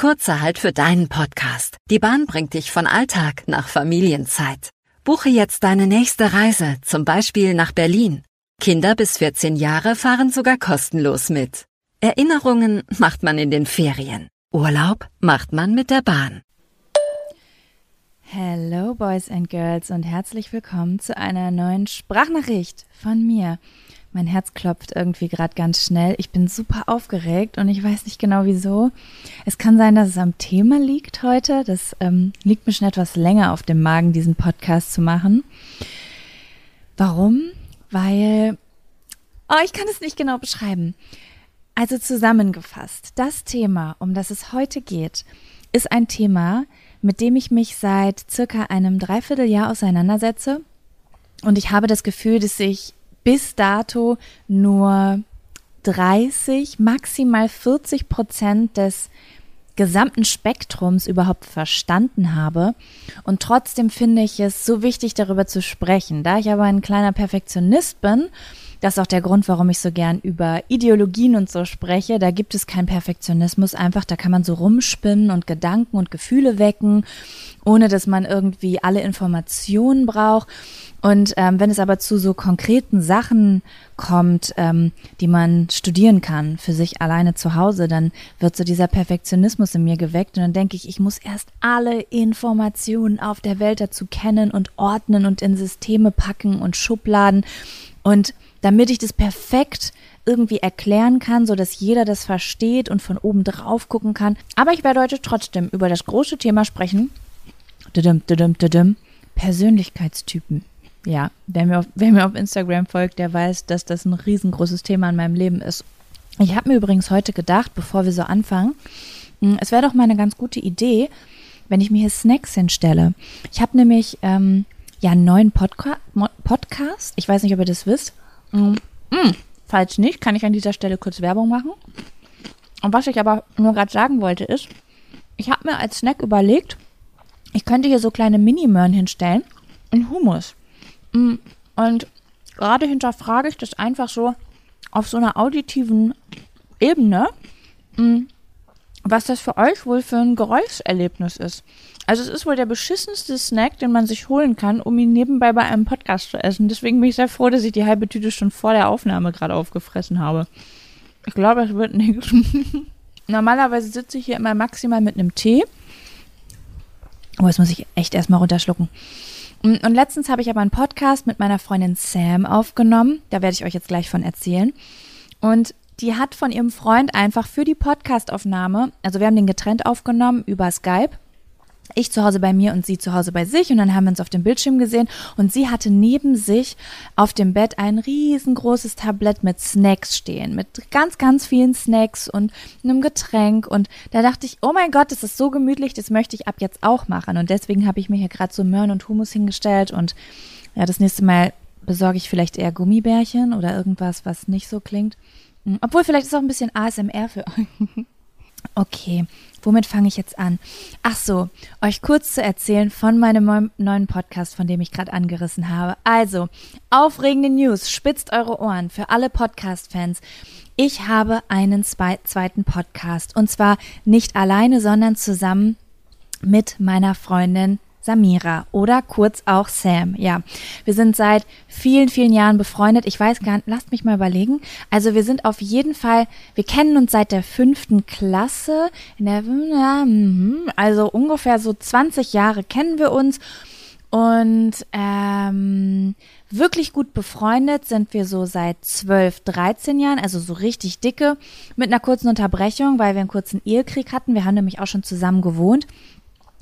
Kurzer Halt für deinen Podcast. Die Bahn bringt dich von Alltag nach Familienzeit. Buche jetzt deine nächste Reise, zum Beispiel nach Berlin. Kinder bis 14 Jahre fahren sogar kostenlos mit. Erinnerungen macht man in den Ferien. Urlaub macht man mit der Bahn. Hello Boys and Girls und herzlich willkommen zu einer neuen Sprachnachricht von mir. Mein Herz klopft irgendwie gerade ganz schnell. Ich bin super aufgeregt und ich weiß nicht genau wieso. Es kann sein, dass es am Thema liegt heute. Das ähm, liegt mir schon etwas länger auf dem Magen, diesen Podcast zu machen. Warum? Weil, oh, ich kann es nicht genau beschreiben. Also zusammengefasst, das Thema, um das es heute geht, ist ein Thema, mit dem ich mich seit circa einem Dreivierteljahr auseinandersetze. Und ich habe das Gefühl, dass ich bis dato nur 30, maximal 40 Prozent des gesamten Spektrums überhaupt verstanden habe. Und trotzdem finde ich es so wichtig, darüber zu sprechen. Da ich aber ein kleiner Perfektionist bin, das ist auch der Grund, warum ich so gern über Ideologien und so spreche. Da gibt es keinen Perfektionismus. Einfach, da kann man so rumspinnen und Gedanken und Gefühle wecken, ohne dass man irgendwie alle Informationen braucht. Und ähm, wenn es aber zu so konkreten Sachen kommt, ähm, die man studieren kann für sich alleine zu Hause, dann wird so dieser Perfektionismus in mir geweckt und dann denke ich, ich muss erst alle Informationen auf der Welt dazu kennen und ordnen und in Systeme packen und Schubladen und damit ich das perfekt irgendwie erklären kann, so dass jeder das versteht und von oben drauf gucken kann. Aber ich werde heute trotzdem über das große Thema sprechen. Persönlichkeitstypen. Ja, wer mir, auf, wer mir auf Instagram folgt, der weiß, dass das ein riesengroßes Thema in meinem Leben ist. Ich habe mir übrigens heute gedacht, bevor wir so anfangen, hm, es wäre doch mal eine ganz gute Idee, wenn ich mir hier Snacks hinstelle. Ich habe nämlich ähm, ja einen neuen Podca Podcast. Ich weiß nicht, ob ihr das wisst. Mm, falls nicht, kann ich an dieser Stelle kurz Werbung machen. Und was ich aber nur gerade sagen wollte ist, ich habe mir als Snack überlegt, ich könnte hier so kleine Mini-Möhren hinstellen und Hummus. Mm, und gerade hinterfrage ich das einfach so auf so einer auditiven Ebene, mm, was das für euch wohl für ein Geräuscherlebnis ist. Also es ist wohl der beschissenste Snack, den man sich holen kann, um ihn nebenbei bei einem Podcast zu essen. Deswegen bin ich sehr froh, dass ich die halbe Tüte schon vor der Aufnahme gerade aufgefressen habe. Ich glaube, es wird nichts. Normalerweise sitze ich hier immer maximal mit einem Tee. Oh, jetzt muss ich echt erstmal runterschlucken. Und letztens habe ich aber einen Podcast mit meiner Freundin Sam aufgenommen. Da werde ich euch jetzt gleich von erzählen. Und die hat von ihrem Freund einfach für die Podcastaufnahme, also wir haben den getrennt aufgenommen über Skype ich zu Hause bei mir und sie zu Hause bei sich. Und dann haben wir uns auf dem Bildschirm gesehen. Und sie hatte neben sich auf dem Bett ein riesengroßes Tablett mit Snacks stehen, mit ganz, ganz vielen Snacks und einem Getränk. Und da dachte ich, oh mein Gott, das ist so gemütlich, das möchte ich ab jetzt auch machen. Und deswegen habe ich mir hier gerade so Möhren und Hummus hingestellt. Und ja, das nächste Mal besorge ich vielleicht eher Gummibärchen oder irgendwas, was nicht so klingt. Hm, obwohl vielleicht ist auch ein bisschen ASMR für euch. Okay, womit fange ich jetzt an? Ach so, euch kurz zu erzählen von meinem neuen Podcast, von dem ich gerade angerissen habe. Also, aufregende News, spitzt eure Ohren für alle Podcast-Fans. Ich habe einen zweiten Podcast und zwar nicht alleine, sondern zusammen mit meiner Freundin Samira oder kurz auch Sam. Ja, wir sind seit vielen, vielen Jahren befreundet. Ich weiß gar nicht, lasst mich mal überlegen. Also wir sind auf jeden Fall, wir kennen uns seit der fünften Klasse. Der, mhm, also ungefähr so 20 Jahre kennen wir uns. Und ähm, wirklich gut befreundet sind wir so seit 12, 13 Jahren, also so richtig dicke, mit einer kurzen Unterbrechung, weil wir einen kurzen Ehekrieg hatten. Wir haben nämlich auch schon zusammen gewohnt.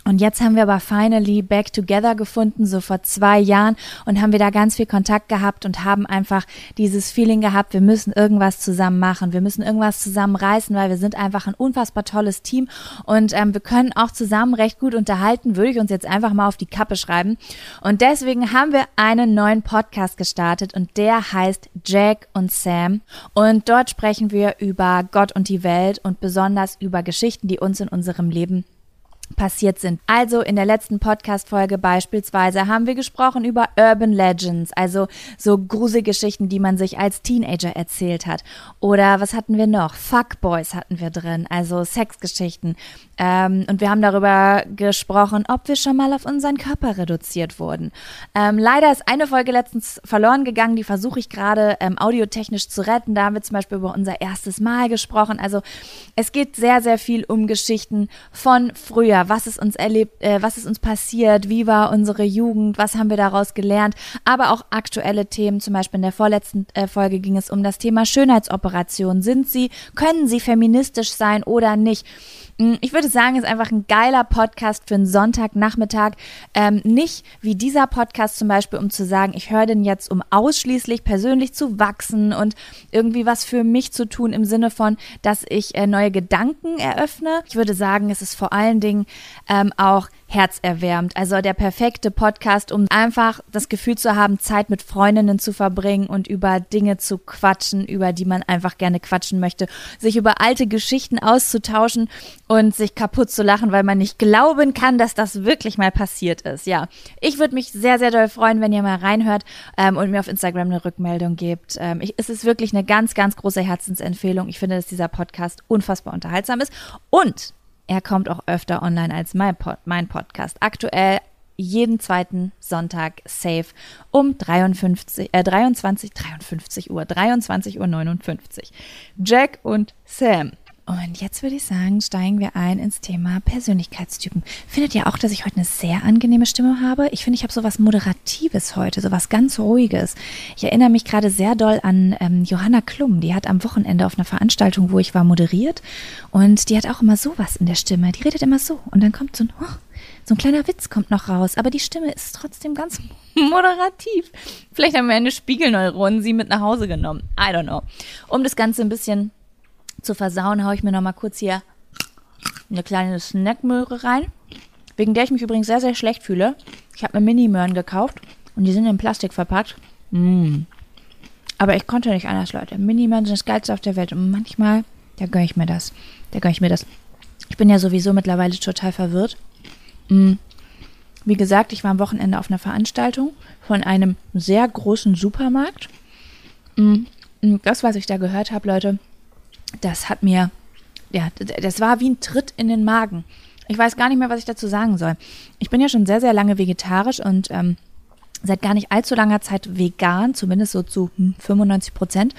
Und jetzt haben wir aber finally back together gefunden, so vor zwei Jahren und haben wir da ganz viel Kontakt gehabt und haben einfach dieses Feeling gehabt, wir müssen irgendwas zusammen machen, wir müssen irgendwas zusammen reißen, weil wir sind einfach ein unfassbar tolles Team und ähm, wir können auch zusammen recht gut unterhalten, würde ich uns jetzt einfach mal auf die Kappe schreiben. Und deswegen haben wir einen neuen Podcast gestartet und der heißt Jack und Sam und dort sprechen wir über Gott und die Welt und besonders über Geschichten, die uns in unserem Leben passiert sind. Also in der letzten Podcast-Folge beispielsweise haben wir gesprochen über Urban Legends, also so Gruselgeschichten, die man sich als Teenager erzählt hat. Oder was hatten wir noch? Fuckboys hatten wir drin, also Sexgeschichten. Ähm, und wir haben darüber gesprochen, ob wir schon mal auf unseren Körper reduziert wurden. Ähm, leider ist eine Folge letztens verloren gegangen, die versuche ich gerade ähm, audiotechnisch zu retten. Da haben wir zum Beispiel über unser erstes Mal gesprochen. Also es geht sehr, sehr viel um Geschichten von früher. Was ist uns erlebt, äh, was ist uns passiert, wie war unsere Jugend, was haben wir daraus gelernt, aber auch aktuelle Themen. Zum Beispiel in der vorletzten äh, Folge ging es um das Thema Schönheitsoperationen. Sind sie, können sie feministisch sein oder nicht? Ich würde sagen, es ist einfach ein geiler Podcast für einen Sonntagnachmittag. Ähm, nicht wie dieser Podcast zum Beispiel, um zu sagen, ich höre den jetzt, um ausschließlich persönlich zu wachsen und irgendwie was für mich zu tun im Sinne von, dass ich äh, neue Gedanken eröffne. Ich würde sagen, es ist vor allen Dingen ähm, auch herzerwärmend. Also der perfekte Podcast, um einfach das Gefühl zu haben, Zeit mit Freundinnen zu verbringen und über Dinge zu quatschen, über die man einfach gerne quatschen möchte, sich über alte Geschichten auszutauschen und sich kaputt zu lachen, weil man nicht glauben kann, dass das wirklich mal passiert ist. Ja, ich würde mich sehr, sehr doll freuen, wenn ihr mal reinhört ähm, und mir auf Instagram eine Rückmeldung gebt. Ähm, ich, es ist wirklich eine ganz, ganz große Herzensempfehlung. Ich finde, dass dieser Podcast unfassbar unterhaltsam ist und er kommt auch öfter online als mein, Pod, mein Podcast. Aktuell jeden zweiten Sonntag safe um 53, äh, 23, 53 Uhr, 23 Uhr 59. Jack und Sam. Und jetzt würde ich sagen, steigen wir ein ins Thema Persönlichkeitstypen. Findet ihr auch, dass ich heute eine sehr angenehme Stimme habe? Ich finde, ich habe so was Moderatives heute, so was ganz Ruhiges. Ich erinnere mich gerade sehr doll an ähm, Johanna Klum. Die hat am Wochenende auf einer Veranstaltung, wo ich war, moderiert. Und die hat auch immer sowas in der Stimme. Die redet immer so. Und dann kommt so ein, oh, so ein kleiner Witz kommt noch raus. Aber die Stimme ist trotzdem ganz moderativ. Vielleicht haben wir eine Spiegelneuron sie mit nach Hause genommen. I don't know. Um das Ganze ein bisschen zu versauen, haue ich mir noch mal kurz hier eine kleine Snackmöhre rein, wegen der ich mich übrigens sehr, sehr schlecht fühle. Ich habe mir Mini-Möhren gekauft und die sind in Plastik verpackt. Mm. Aber ich konnte nicht anders, Leute. Mini-Möhren sind das Geilste auf der Welt und manchmal, da gönne ich mir das. Da gönne ich mir das. Ich bin ja sowieso mittlerweile total verwirrt. Mm. Wie gesagt, ich war am Wochenende auf einer Veranstaltung von einem sehr großen Supermarkt. Mm. Das, was ich da gehört habe, Leute, das hat mir, ja, das war wie ein Tritt in den Magen. Ich weiß gar nicht mehr, was ich dazu sagen soll. Ich bin ja schon sehr, sehr lange vegetarisch und ähm, seit gar nicht allzu langer Zeit vegan, zumindest so zu 95 hm, Prozent,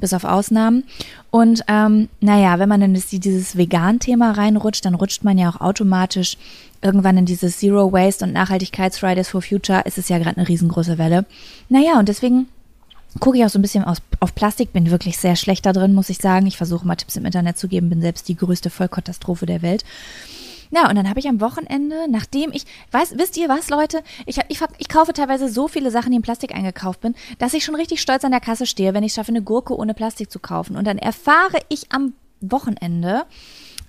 bis auf Ausnahmen. Und ähm, naja, wenn man in dieses Vegan-Thema reinrutscht, dann rutscht man ja auch automatisch irgendwann in dieses Zero Waste und Nachhaltigkeits-Fridays for Future. Ist es ja gerade eine riesengroße Welle. Naja, und deswegen gucke ich auch so ein bisschen aus, auf Plastik, bin wirklich sehr schlecht da drin, muss ich sagen. Ich versuche mal Tipps im Internet zu geben, bin selbst die größte Vollkatastrophe der Welt. Ja, und dann habe ich am Wochenende, nachdem ich, weiß, wisst ihr was, Leute? Ich, ich, ich kaufe teilweise so viele Sachen, die in Plastik eingekauft bin, dass ich schon richtig stolz an der Kasse stehe, wenn ich schaffe, eine Gurke ohne Plastik zu kaufen. Und dann erfahre ich am Wochenende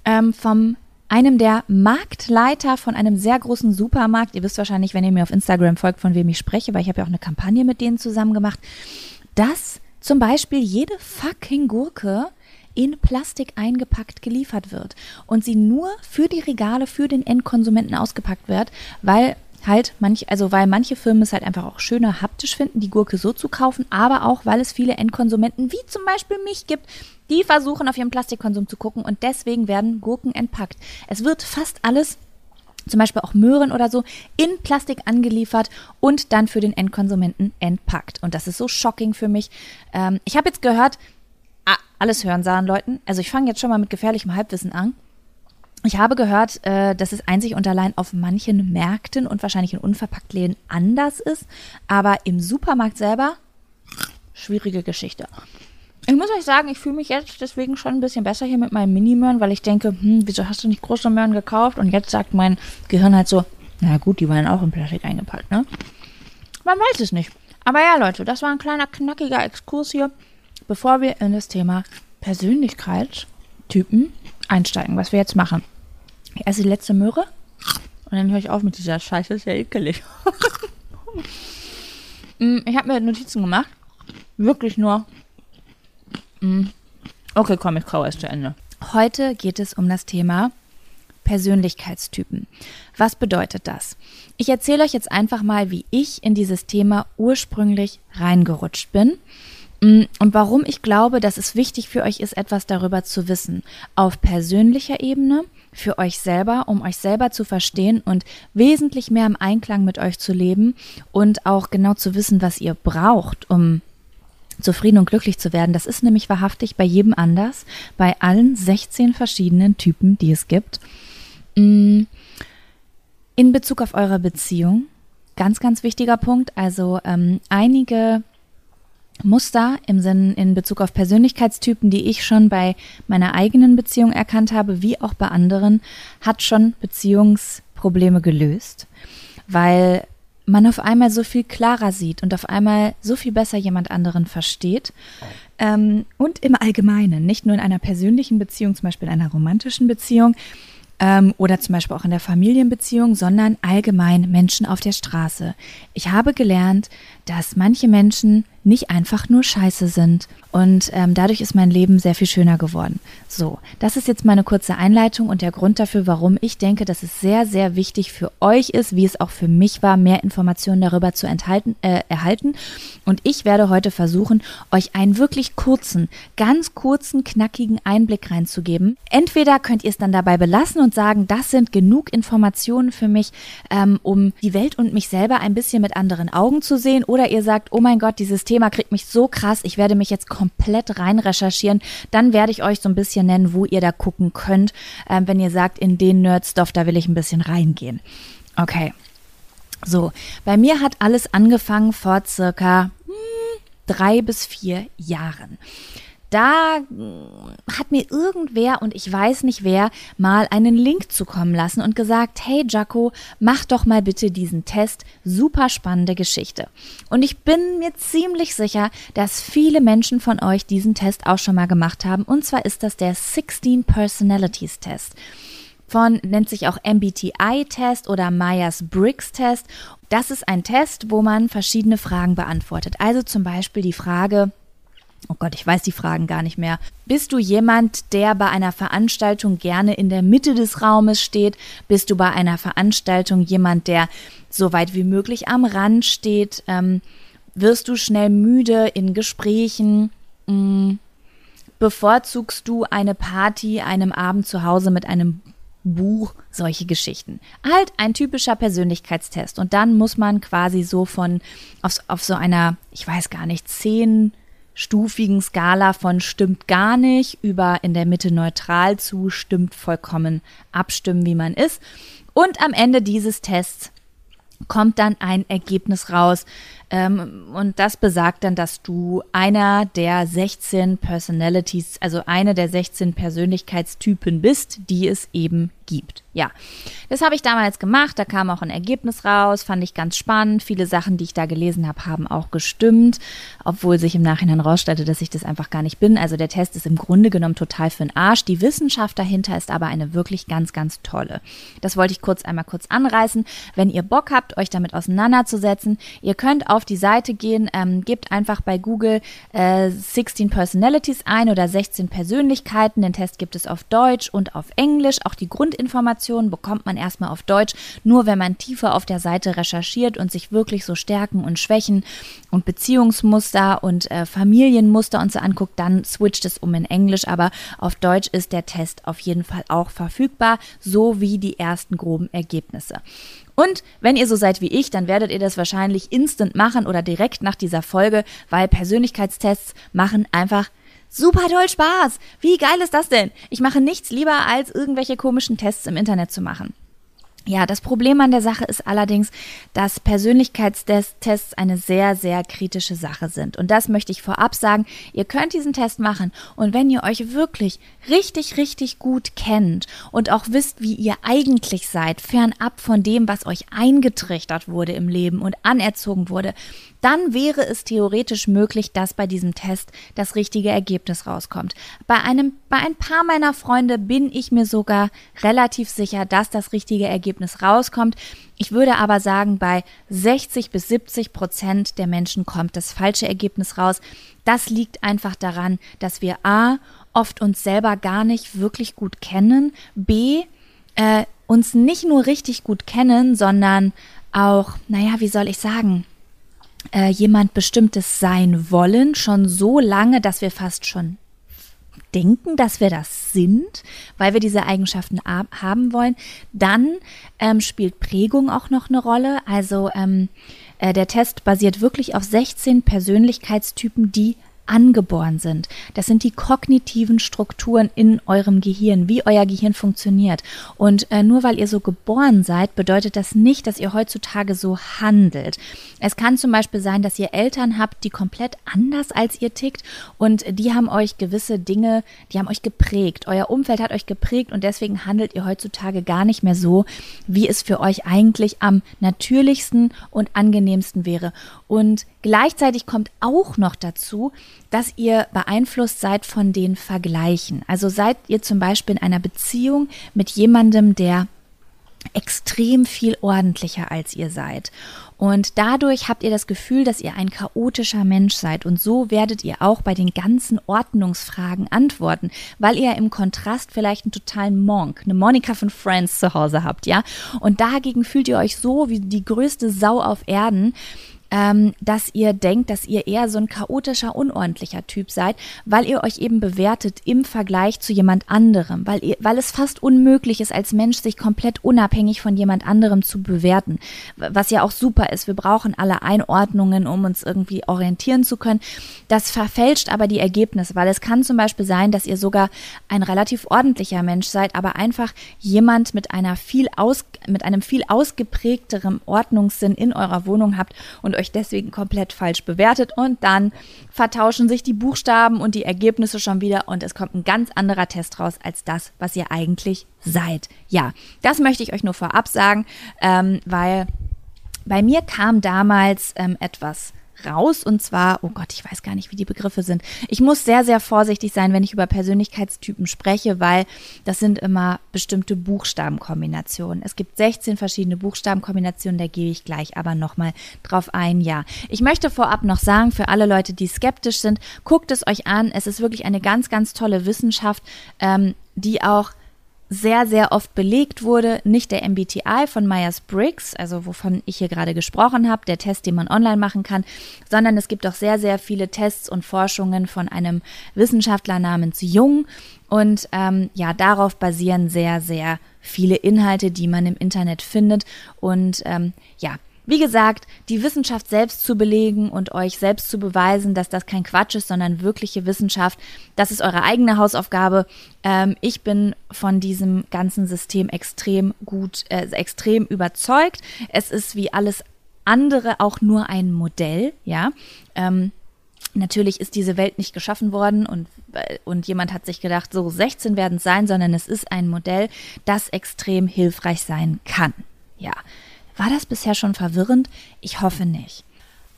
ähm, vom einem der Marktleiter von einem sehr großen Supermarkt. Ihr wisst wahrscheinlich, wenn ihr mir auf Instagram folgt, von wem ich spreche, weil ich habe ja auch eine Kampagne mit denen zusammen gemacht dass zum Beispiel jede fucking Gurke in Plastik eingepackt geliefert wird und sie nur für die Regale für den Endkonsumenten ausgepackt wird, weil halt manch, also weil manche Firmen es halt einfach auch schöner haptisch finden, die Gurke so zu kaufen, aber auch weil es viele Endkonsumenten wie zum Beispiel mich gibt, die versuchen auf ihren Plastikkonsum zu gucken und deswegen werden Gurken entpackt. Es wird fast alles zum Beispiel auch Möhren oder so, in Plastik angeliefert und dann für den Endkonsumenten entpackt. Und das ist so shocking für mich. Ähm, ich habe jetzt gehört, ah, alles hören sahen Leuten. Also ich fange jetzt schon mal mit gefährlichem Halbwissen an. Ich habe gehört, äh, dass es einzig und allein auf manchen Märkten und wahrscheinlich in unverpackt Läden anders ist, aber im Supermarkt selber schwierige Geschichte. Ich muss euch sagen, ich fühle mich jetzt deswegen schon ein bisschen besser hier mit meinem Mini-Möhren, weil ich denke, hm, wieso hast du nicht große Möhren gekauft? Und jetzt sagt mein Gehirn halt so, na gut, die waren auch in Plastik eingepackt, ne? Man weiß es nicht. Aber ja, Leute, das war ein kleiner knackiger Exkurs hier, bevor wir in das Thema Persönlichkeitstypen einsteigen, was wir jetzt machen. Ich esse die letzte Möhre und dann höre ich auf mit dieser Scheiße, ist ja ekelig. Hm, ich habe mir Notizen gemacht. Wirklich nur. Okay, komm, ich kaue es zu Ende. Heute geht es um das Thema Persönlichkeitstypen. Was bedeutet das? Ich erzähle euch jetzt einfach mal, wie ich in dieses Thema ursprünglich reingerutscht bin mm, und warum ich glaube, dass es wichtig für euch ist, etwas darüber zu wissen. Auf persönlicher Ebene, für euch selber, um euch selber zu verstehen und wesentlich mehr im Einklang mit euch zu leben und auch genau zu wissen, was ihr braucht, um zufrieden und glücklich zu werden. Das ist nämlich wahrhaftig bei jedem anders, bei allen 16 verschiedenen Typen, die es gibt. Mm, in Bezug auf eure Beziehung, ganz, ganz wichtiger Punkt. Also ähm, einige Muster im Sinn in Bezug auf Persönlichkeitstypen, die ich schon bei meiner eigenen Beziehung erkannt habe, wie auch bei anderen, hat schon Beziehungsprobleme gelöst, weil man auf einmal so viel klarer sieht und auf einmal so viel besser jemand anderen versteht. Ähm, und im Allgemeinen, nicht nur in einer persönlichen Beziehung, zum Beispiel in einer romantischen Beziehung ähm, oder zum Beispiel auch in der Familienbeziehung, sondern allgemein Menschen auf der Straße. Ich habe gelernt, dass manche Menschen nicht einfach nur scheiße sind. Und ähm, dadurch ist mein Leben sehr viel schöner geworden. So, das ist jetzt meine kurze Einleitung und der Grund dafür, warum ich denke, dass es sehr, sehr wichtig für euch ist, wie es auch für mich war, mehr Informationen darüber zu enthalten, äh, erhalten. Und ich werde heute versuchen, euch einen wirklich kurzen, ganz kurzen, knackigen Einblick reinzugeben. Entweder könnt ihr es dann dabei belassen und sagen, das sind genug Informationen für mich, ähm, um die Welt und mich selber ein bisschen mit anderen Augen zu sehen. Oder ihr sagt, oh mein Gott, dieses Thema Thema kriegt mich so krass, ich werde mich jetzt komplett rein recherchieren. Dann werde ich euch so ein bisschen nennen, wo ihr da gucken könnt, äh, wenn ihr sagt, in den Nerdstuff, da will ich ein bisschen reingehen. Okay. So, bei mir hat alles angefangen vor circa hm, drei bis vier Jahren da hat mir irgendwer, und ich weiß nicht wer, mal einen Link zukommen lassen und gesagt, hey Jaco, mach doch mal bitte diesen Test. Super spannende Geschichte. Und ich bin mir ziemlich sicher, dass viele Menschen von euch diesen Test auch schon mal gemacht haben. Und zwar ist das der 16 Personalities Test von, nennt sich auch MBTI-Test oder Myers-Briggs-Test. Das ist ein Test, wo man verschiedene Fragen beantwortet. Also zum Beispiel die Frage, Oh Gott, ich weiß die Fragen gar nicht mehr. Bist du jemand, der bei einer Veranstaltung gerne in der Mitte des Raumes steht? Bist du bei einer Veranstaltung jemand, der so weit wie möglich am Rand steht? Ähm, wirst du schnell müde in Gesprächen? Hm. Bevorzugst du eine Party, einem Abend zu Hause mit einem Buch, solche Geschichten. Halt ein typischer Persönlichkeitstest. Und dann muss man quasi so von auf, auf so einer, ich weiß gar nicht, zehn stufigen Skala von stimmt gar nicht über in der Mitte neutral zu stimmt vollkommen abstimmen, wie man ist. Und am Ende dieses Tests kommt dann ein Ergebnis raus. Ähm, und das besagt dann, dass du einer der 16 Personalities, also eine der 16 Persönlichkeitstypen bist, die es eben gibt. Ja, das habe ich damals gemacht. Da kam auch ein Ergebnis raus, fand ich ganz spannend. Viele Sachen, die ich da gelesen habe, haben auch gestimmt, obwohl sich im Nachhinein rausstellte, dass ich das einfach gar nicht bin. Also der Test ist im Grunde genommen total für den Arsch. Die Wissenschaft dahinter ist aber eine wirklich ganz, ganz tolle. Das wollte ich kurz einmal kurz anreißen. Wenn ihr Bock habt, euch damit auseinanderzusetzen, ihr könnt auf die Seite gehen, ähm, gebt einfach bei Google äh, 16 Personalities ein oder 16 Persönlichkeiten. Den Test gibt es auf Deutsch und auf Englisch. Auch die Grund Grundinformationen bekommt man erstmal auf Deutsch. Nur wenn man tiefer auf der Seite recherchiert und sich wirklich so Stärken und Schwächen und Beziehungsmuster und äh, Familienmuster und so anguckt, dann switcht es um in Englisch. Aber auf Deutsch ist der Test auf jeden Fall auch verfügbar, so wie die ersten groben Ergebnisse. Und wenn ihr so seid wie ich, dann werdet ihr das wahrscheinlich instant machen oder direkt nach dieser Folge, weil Persönlichkeitstests machen einfach Super toll Spaß. Wie geil ist das denn? Ich mache nichts lieber, als irgendwelche komischen Tests im Internet zu machen. Ja, das Problem an der Sache ist allerdings, dass Persönlichkeitstests eine sehr, sehr kritische Sache sind. Und das möchte ich vorab sagen. Ihr könnt diesen Test machen und wenn ihr euch wirklich richtig, richtig gut kennt und auch wisst, wie ihr eigentlich seid, fernab von dem, was euch eingetrichtert wurde im Leben und anerzogen wurde, dann wäre es theoretisch möglich, dass bei diesem Test das richtige Ergebnis rauskommt. Bei einem, bei ein paar meiner Freunde bin ich mir sogar relativ sicher, dass das richtige Ergebnis rauskommt. Ich würde aber sagen, bei 60 bis 70 Prozent der Menschen kommt das falsche Ergebnis raus. Das liegt einfach daran, dass wir A oft uns selber gar nicht wirklich gut kennen, B äh, uns nicht nur richtig gut kennen, sondern auch, naja, wie soll ich sagen, äh, jemand Bestimmtes sein wollen, schon so lange, dass wir fast schon denken, dass wir das sind, weil wir diese Eigenschaften haben wollen. Dann ähm, spielt Prägung auch noch eine Rolle. Also ähm, äh, der Test basiert wirklich auf 16 Persönlichkeitstypen, die angeboren sind. Das sind die kognitiven Strukturen in eurem Gehirn, wie euer Gehirn funktioniert. Und äh, nur weil ihr so geboren seid, bedeutet das nicht, dass ihr heutzutage so handelt. Es kann zum Beispiel sein, dass ihr Eltern habt, die komplett anders als ihr tickt und die haben euch gewisse Dinge, die haben euch geprägt. Euer Umfeld hat euch geprägt und deswegen handelt ihr heutzutage gar nicht mehr so, wie es für euch eigentlich am natürlichsten und angenehmsten wäre. Und gleichzeitig kommt auch noch dazu, dass ihr beeinflusst seid von den Vergleichen. Also seid ihr zum Beispiel in einer Beziehung mit jemandem, der extrem viel ordentlicher als ihr seid. Und dadurch habt ihr das Gefühl, dass ihr ein chaotischer Mensch seid. Und so werdet ihr auch bei den ganzen Ordnungsfragen antworten, weil ihr im Kontrast vielleicht einen totalen Monk, eine Monika von Friends zu Hause habt, ja? Und dagegen fühlt ihr euch so wie die größte Sau auf Erden ähm, dass ihr denkt, dass ihr eher so ein chaotischer, unordentlicher Typ seid, weil ihr euch eben bewertet im Vergleich zu jemand anderem, weil, ihr, weil es fast unmöglich ist, als Mensch sich komplett unabhängig von jemand anderem zu bewerten, was ja auch super ist. Wir brauchen alle Einordnungen, um uns irgendwie orientieren zu können. Das verfälscht aber die Ergebnisse, weil es kann zum Beispiel sein, dass ihr sogar ein relativ ordentlicher Mensch seid, aber einfach jemand mit einer viel aus, mit einem viel ausgeprägteren Ordnungssinn in eurer Wohnung habt und euch deswegen komplett falsch bewertet und dann vertauschen sich die Buchstaben und die Ergebnisse schon wieder und es kommt ein ganz anderer Test raus als das, was ihr eigentlich seid. Ja, das möchte ich euch nur vorab sagen, ähm, weil bei mir kam damals ähm, etwas raus und zwar, oh Gott, ich weiß gar nicht, wie die Begriffe sind. Ich muss sehr, sehr vorsichtig sein, wenn ich über Persönlichkeitstypen spreche, weil das sind immer bestimmte Buchstabenkombinationen. Es gibt 16 verschiedene Buchstabenkombinationen, da gehe ich gleich aber nochmal drauf ein, ja. Ich möchte vorab noch sagen, für alle Leute, die skeptisch sind, guckt es euch an. Es ist wirklich eine ganz, ganz tolle Wissenschaft, ähm, die auch sehr, sehr oft belegt wurde, nicht der MBTI von Myers-Briggs, also wovon ich hier gerade gesprochen habe, der Test, den man online machen kann, sondern es gibt auch sehr, sehr viele Tests und Forschungen von einem Wissenschaftler namens Jung. Und ähm, ja, darauf basieren sehr, sehr viele Inhalte, die man im Internet findet. Und ähm, ja, wie gesagt, die Wissenschaft selbst zu belegen und euch selbst zu beweisen, dass das kein Quatsch ist, sondern wirkliche Wissenschaft, das ist eure eigene Hausaufgabe. Ähm, ich bin von diesem ganzen System extrem gut, äh, extrem überzeugt. Es ist wie alles andere auch nur ein Modell, ja. Ähm, Natürlich ist diese Welt nicht geschaffen worden und, äh, und jemand hat sich gedacht, so 16 werden es sein, sondern es ist ein Modell, das extrem hilfreich sein kann. Ja, war das bisher schon verwirrend? Ich hoffe nicht.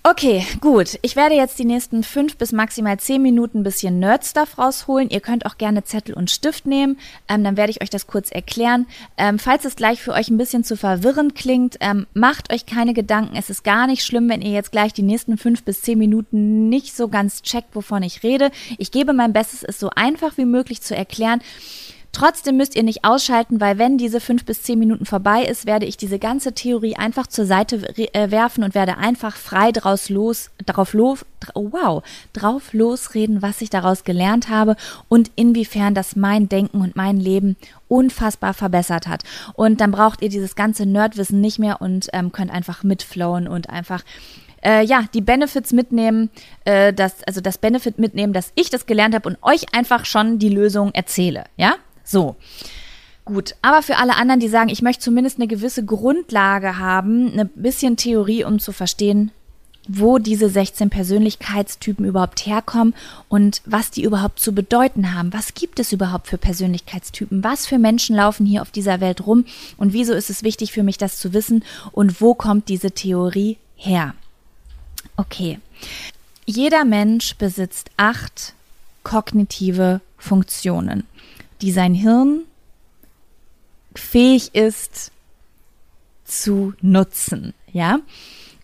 Okay, gut. Ich werde jetzt die nächsten fünf bis maximal zehn Minuten ein bisschen Nerd-Stuff rausholen. Ihr könnt auch gerne Zettel und Stift nehmen. Ähm, dann werde ich euch das kurz erklären. Ähm, falls es gleich für euch ein bisschen zu verwirrend klingt, ähm, macht euch keine Gedanken. Es ist gar nicht schlimm, wenn ihr jetzt gleich die nächsten fünf bis zehn Minuten nicht so ganz checkt, wovon ich rede. Ich gebe mein Bestes, es so einfach wie möglich zu erklären. Trotzdem müsst ihr nicht ausschalten, weil wenn diese fünf bis zehn Minuten vorbei ist, werde ich diese ganze Theorie einfach zur Seite äh, werfen und werde einfach frei draus los, darauf los, oh, wow, drauf losreden, was ich daraus gelernt habe und inwiefern das mein Denken und mein Leben unfassbar verbessert hat. Und dann braucht ihr dieses ganze Nerdwissen nicht mehr und ähm, könnt einfach mitflowen und einfach äh, ja, die Benefits mitnehmen, äh, das, also das Benefit mitnehmen, dass ich das gelernt habe und euch einfach schon die Lösung erzähle, ja? So. Gut, aber für alle anderen, die sagen, ich möchte zumindest eine gewisse Grundlage haben, ein bisschen Theorie, um zu verstehen, wo diese 16 Persönlichkeitstypen überhaupt herkommen und was die überhaupt zu bedeuten haben. Was gibt es überhaupt für Persönlichkeitstypen? Was für Menschen laufen hier auf dieser Welt rum? Und wieso ist es wichtig für mich, das zu wissen? Und wo kommt diese Theorie her? Okay. Jeder Mensch besitzt acht kognitive Funktionen die sein Hirn fähig ist zu nutzen. Ja,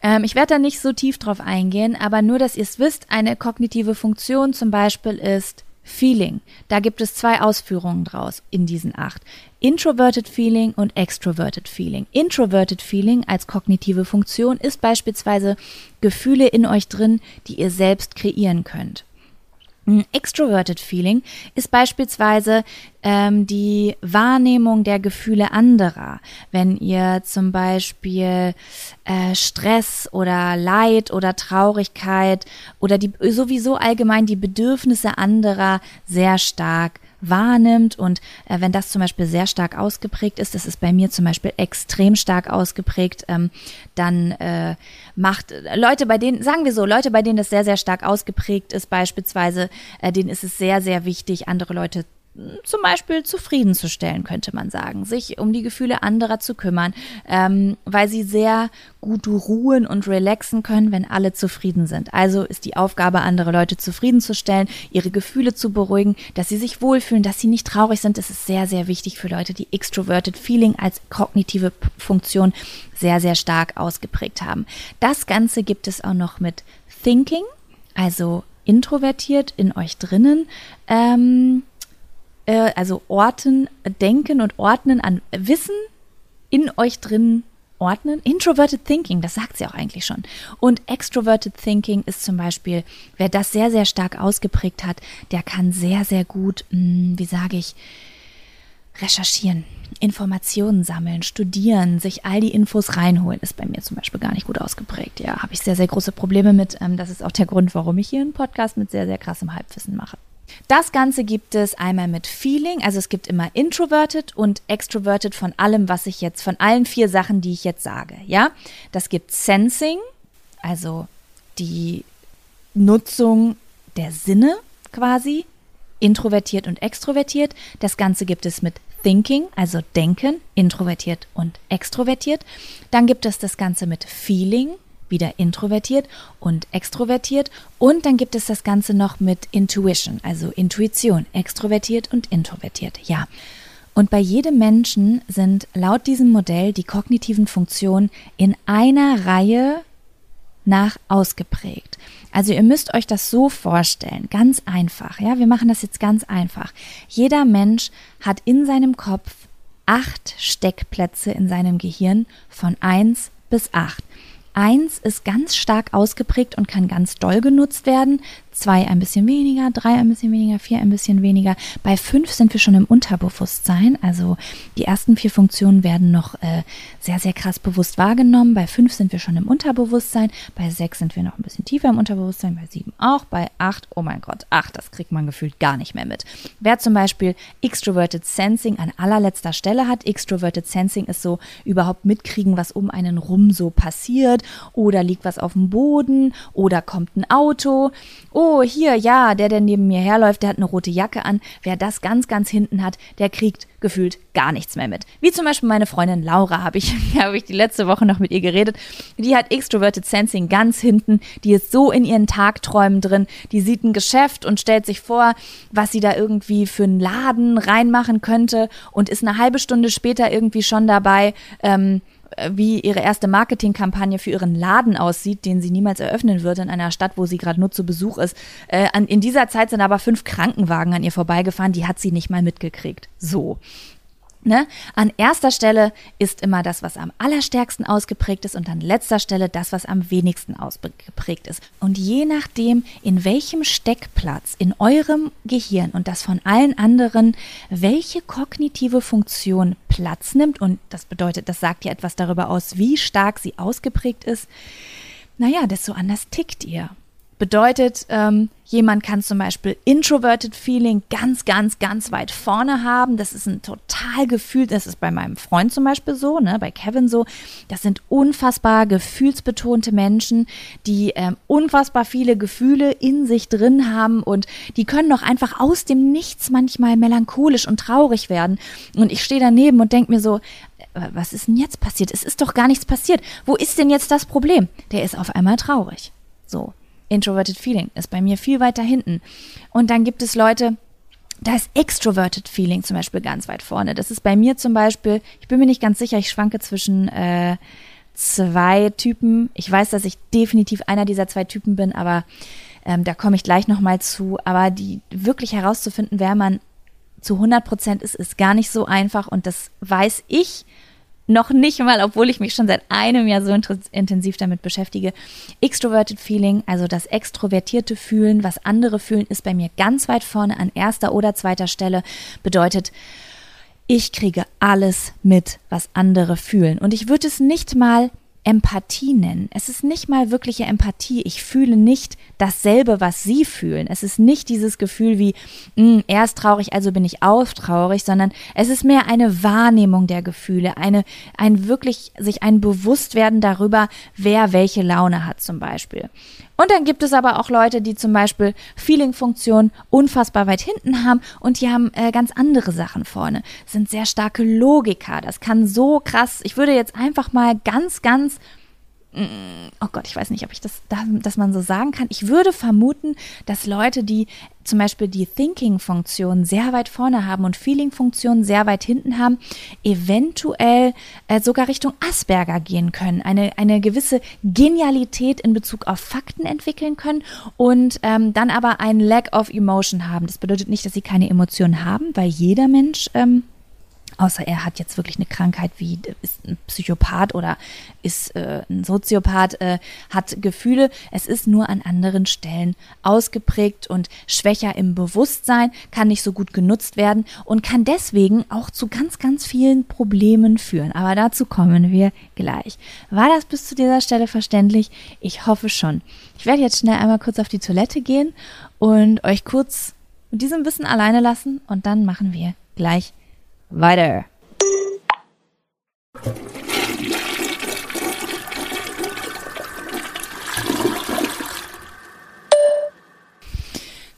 ähm, ich werde da nicht so tief drauf eingehen, aber nur, dass ihr es wisst, eine kognitive Funktion zum Beispiel ist Feeling. Da gibt es zwei Ausführungen draus in diesen acht. Introverted Feeling und Extroverted Feeling. Introverted Feeling als kognitive Funktion ist beispielsweise Gefühle in euch drin, die ihr selbst kreieren könnt. Ein Extroverted Feeling ist beispielsweise ähm, die Wahrnehmung der Gefühle anderer. Wenn ihr zum Beispiel äh, Stress oder Leid oder Traurigkeit oder die sowieso allgemein die Bedürfnisse anderer sehr stark wahrnimmt. Und äh, wenn das zum Beispiel sehr stark ausgeprägt ist, das ist bei mir zum Beispiel extrem stark ausgeprägt, ähm, dann äh, macht äh, Leute, bei denen, sagen wir so, Leute, bei denen das sehr, sehr stark ausgeprägt ist, beispielsweise, äh, denen ist es sehr, sehr wichtig, andere Leute zum Beispiel zufriedenzustellen, könnte man sagen, sich um die Gefühle anderer zu kümmern, ähm, weil sie sehr gut ruhen und relaxen können, wenn alle zufrieden sind. Also ist die Aufgabe, andere Leute zufriedenzustellen, ihre Gefühle zu beruhigen, dass sie sich wohlfühlen, dass sie nicht traurig sind. Das ist sehr, sehr wichtig für Leute, die Extroverted Feeling als kognitive Funktion sehr, sehr stark ausgeprägt haben. Das Ganze gibt es auch noch mit Thinking, also introvertiert in euch drinnen. Ähm, äh, also orten, denken und ordnen an Wissen in euch drin ordnen. Introverted Thinking, das sagt sie auch eigentlich schon. Und Extroverted Thinking ist zum Beispiel, wer das sehr, sehr stark ausgeprägt hat, der kann sehr, sehr gut, mh, hm, wie sage ich, recherchieren, Informationen sammeln, studieren, sich all die Infos reinholen, ist bei mir zum Beispiel gar nicht gut ausgeprägt. Ja, habe ich sehr, sehr große Probleme mit. Ähm, das ist auch der Grund, warum ich hier einen Podcast mit sehr, sehr krassem Halbwissen mache. Das Ganze gibt es einmal mit Feeling, also es gibt immer Introverted und Extroverted von allem, was ich jetzt, von allen vier Sachen, die ich jetzt sage, ja. Das gibt Sensing, also die Nutzung der Sinne quasi, introvertiert und extrovertiert. Das Ganze gibt es mit Thinking, also Denken, introvertiert und extrovertiert. Dann gibt es das Ganze mit Feeling, wieder introvertiert und extrovertiert. Und dann gibt es das Ganze noch mit Intuition, also Intuition, extrovertiert und introvertiert. Ja. Und bei jedem Menschen sind laut diesem Modell die kognitiven Funktionen in einer Reihe nach ausgeprägt. Also ihr müsst euch das so vorstellen, ganz einfach. Ja, wir machen das jetzt ganz einfach. Jeder Mensch hat in seinem Kopf acht Steckplätze in seinem Gehirn von eins bis acht. Eins ist ganz stark ausgeprägt und kann ganz doll genutzt werden. Zwei ein bisschen weniger, drei ein bisschen weniger, vier ein bisschen weniger. Bei fünf sind wir schon im Unterbewusstsein. Also die ersten vier Funktionen werden noch äh, sehr, sehr krass bewusst wahrgenommen. Bei fünf sind wir schon im Unterbewusstsein. Bei sechs sind wir noch ein bisschen tiefer im Unterbewusstsein. Bei sieben auch. Bei acht, oh mein Gott, acht, das kriegt man gefühlt gar nicht mehr mit. Wer zum Beispiel Extroverted Sensing an allerletzter Stelle hat, Extroverted Sensing ist so überhaupt mitkriegen, was um einen rum so passiert. Oder liegt was auf dem Boden. Oder kommt ein Auto oh, hier, ja, der, der neben mir herläuft, der hat eine rote Jacke an. Wer das ganz, ganz hinten hat, der kriegt gefühlt gar nichts mehr mit. Wie zum Beispiel meine Freundin Laura, habe ich, habe ich die letzte Woche noch mit ihr geredet. Die hat Extroverted Sensing ganz hinten. Die ist so in ihren Tagträumen drin. Die sieht ein Geschäft und stellt sich vor, was sie da irgendwie für einen Laden reinmachen könnte und ist eine halbe Stunde später irgendwie schon dabei, ähm, äh, wie ihre erste Marketingkampagne für ihren Laden aussieht, den sie niemals eröffnen wird in einer Stadt, wo sie gerade nur zu Besuch ist. Äh, an, in dieser Zeit sind aber fünf Krankenwagen an ihr vorbeigefahren, die hat sie nicht mal mitgekriegt. So. Ne? An erster Stelle ist immer das, was am allerstärksten ausgeprägt ist und an letzter Stelle das, was am wenigsten ausgeprägt ist. Und je nachdem, in welchem Steckplatz in eurem Gehirn und das von allen anderen, welche kognitive Funktion Platz nimmt, und das bedeutet, das sagt ja etwas darüber aus, wie stark sie ausgeprägt ist, naja, desto anders tickt ihr. Bedeutet, ähm, jemand kann zum Beispiel Introverted Feeling ganz, ganz, ganz weit vorne haben. Das ist ein total Gefühl, das ist bei meinem Freund zum Beispiel so, ne, bei Kevin so. Das sind unfassbar gefühlsbetonte Menschen, die ähm, unfassbar viele Gefühle in sich drin haben und die können doch einfach aus dem Nichts manchmal melancholisch und traurig werden. Und ich stehe daneben und denke mir so, äh, was ist denn jetzt passiert? Es ist doch gar nichts passiert. Wo ist denn jetzt das Problem? Der ist auf einmal traurig. So. Introverted Feeling ist bei mir viel weiter hinten. Und dann gibt es Leute, da ist Extroverted Feeling zum Beispiel ganz weit vorne. Das ist bei mir zum Beispiel, ich bin mir nicht ganz sicher, ich schwanke zwischen äh, zwei Typen. Ich weiß, dass ich definitiv einer dieser zwei Typen bin, aber Ähm, da komme ich gleich nochmal zu. Aber die wirklich herauszufinden, wer man zu 100 Prozent ist, ist gar nicht so einfach. Und das weiß ich noch nicht mal, obwohl ich mich schon seit einem Jahr so intensiv damit beschäftige. Extroverted Feeling, also das extrovertierte Fühlen, was andere fühlen, ist bei mir ganz weit vorne an erster oder zweiter Stelle. Bedeutet, ich kriege alles mit, was andere fühlen. Und ich würde es nicht mal Empathie nennen. Es ist nicht mal wirkliche Empathie. Ich fühle nicht dasselbe, was sie fühlen. Es ist nicht dieses Gefühl wie, hm, er ist traurig, also bin ich auch traurig, sondern es ist mehr eine Wahrnehmung der Gefühle, eine, ein wirklich sich ein Bewusstwerden darüber, wer welche Laune hat zum Beispiel. Und dann gibt es aber auch Leute, die zum Beispiel Feeling-Funktion unfassbar weit hinten haben und die haben äh, ganz andere Sachen vorne. sind sehr starke Logiker. Das kann so krass. Ich würde jetzt einfach mal ganz, ganz oh Gott, ich weiß nicht, ob ich das, dass man so sagen kann. Ich würde vermuten, dass Leute, die zum Beispiel die Thinking-Funktion sehr weit vorne haben und Feeling-Funktion sehr weit hinten haben, eventuell äh, sogar Richtung Asperger gehen können, eine, eine gewisse Genialität in Bezug auf Fakten entwickeln können und ähm, dann aber ein Lack of Emotion haben. Das bedeutet nicht, dass sie keine Emotionen haben, weil jeder Mensch ähm, außer er hat jetzt wirklich eine Krankheit wie ist ein Psychopath oder ist äh, ein Soziopath, äh, hat Gefühle. Es ist nur an anderen Stellen ausgeprägt und schwächer im Bewusstsein, kann nicht so gut genutzt werden und kann deswegen auch zu ganz, ganz vielen Problemen führen. Aber dazu kommen wir gleich. War das bis zu dieser Stelle verständlich? Ich hoffe schon. Ich werde jetzt schnell einmal kurz auf die Toilette gehen und euch kurz mit diesem Wissen alleine lassen und dann machen wir gleich weiter.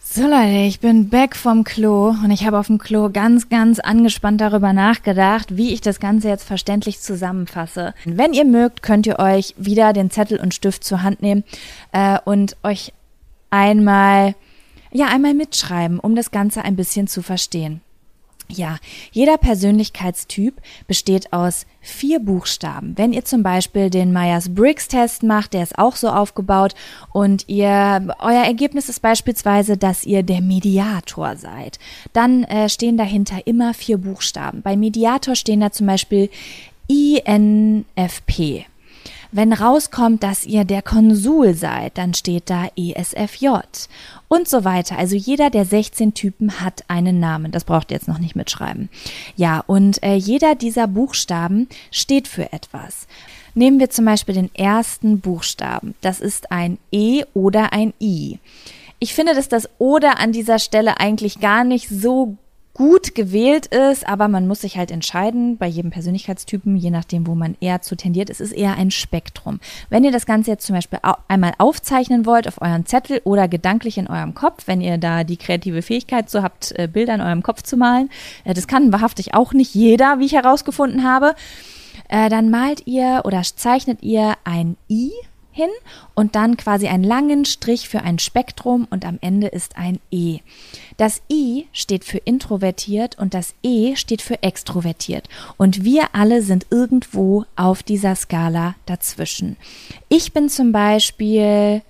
So Leute, ich bin back vom Klo und ich habe auf dem Klo ganz, ganz angespannt darüber nachgedacht, wie ich das Ganze jetzt verständlich zusammenfasse. Wenn ihr mögt, könnt ihr euch wieder den Zettel und Stift zur Hand nehmen äh, und euch einmal, ja, einmal mitschreiben, um das Ganze ein bisschen zu verstehen. Ja, jeder Persönlichkeitstyp besteht aus vier Buchstaben. Wenn ihr zum Beispiel den Myers-Briggs-Test macht, der ist auch so aufgebaut und ihr, euer Ergebnis ist beispielsweise, dass ihr der Mediator seid, dann äh, stehen dahinter immer vier Buchstaben. Bei Mediator stehen da zum Beispiel INFP. Wenn rauskommt, dass ihr der Konsul seid, dann steht da ESFJ und so weiter. Also jeder der 16 Typen hat einen Namen. Das braucht ihr jetzt noch nicht mitschreiben. Ja, und äh, jeder dieser Buchstaben steht für etwas. Nehmen wir zum Beispiel den ersten Buchstaben. Das ist ein E oder ein I. Ich finde, dass das oder an dieser Stelle eigentlich gar nicht so gut gewählt ist, aber man muss sich halt entscheiden bei jedem Persönlichkeitstypen, je nachdem, wo man eher zu tendiert. Es ist eher ein Spektrum. Wenn ihr das Ganze jetzt zum Beispiel einmal aufzeichnen wollt auf euren Zettel oder gedanklich in eurem Kopf, wenn ihr da die kreative Fähigkeit so habt, äh, Bilder in eurem Kopf zu malen, äh, das kann wahrhaftig auch nicht jeder, wie ich herausgefunden habe, äh, dann malt ihr oder zeichnet ihr ein I hin und dann quasi einen langen Strich für ein Spektrum und am Ende ist ein E. Das I steht für introvertiert und das E steht für extrovertiert. Und wir alle sind irgendwo auf dieser Skala dazwischen. Ich bin zum Beispiel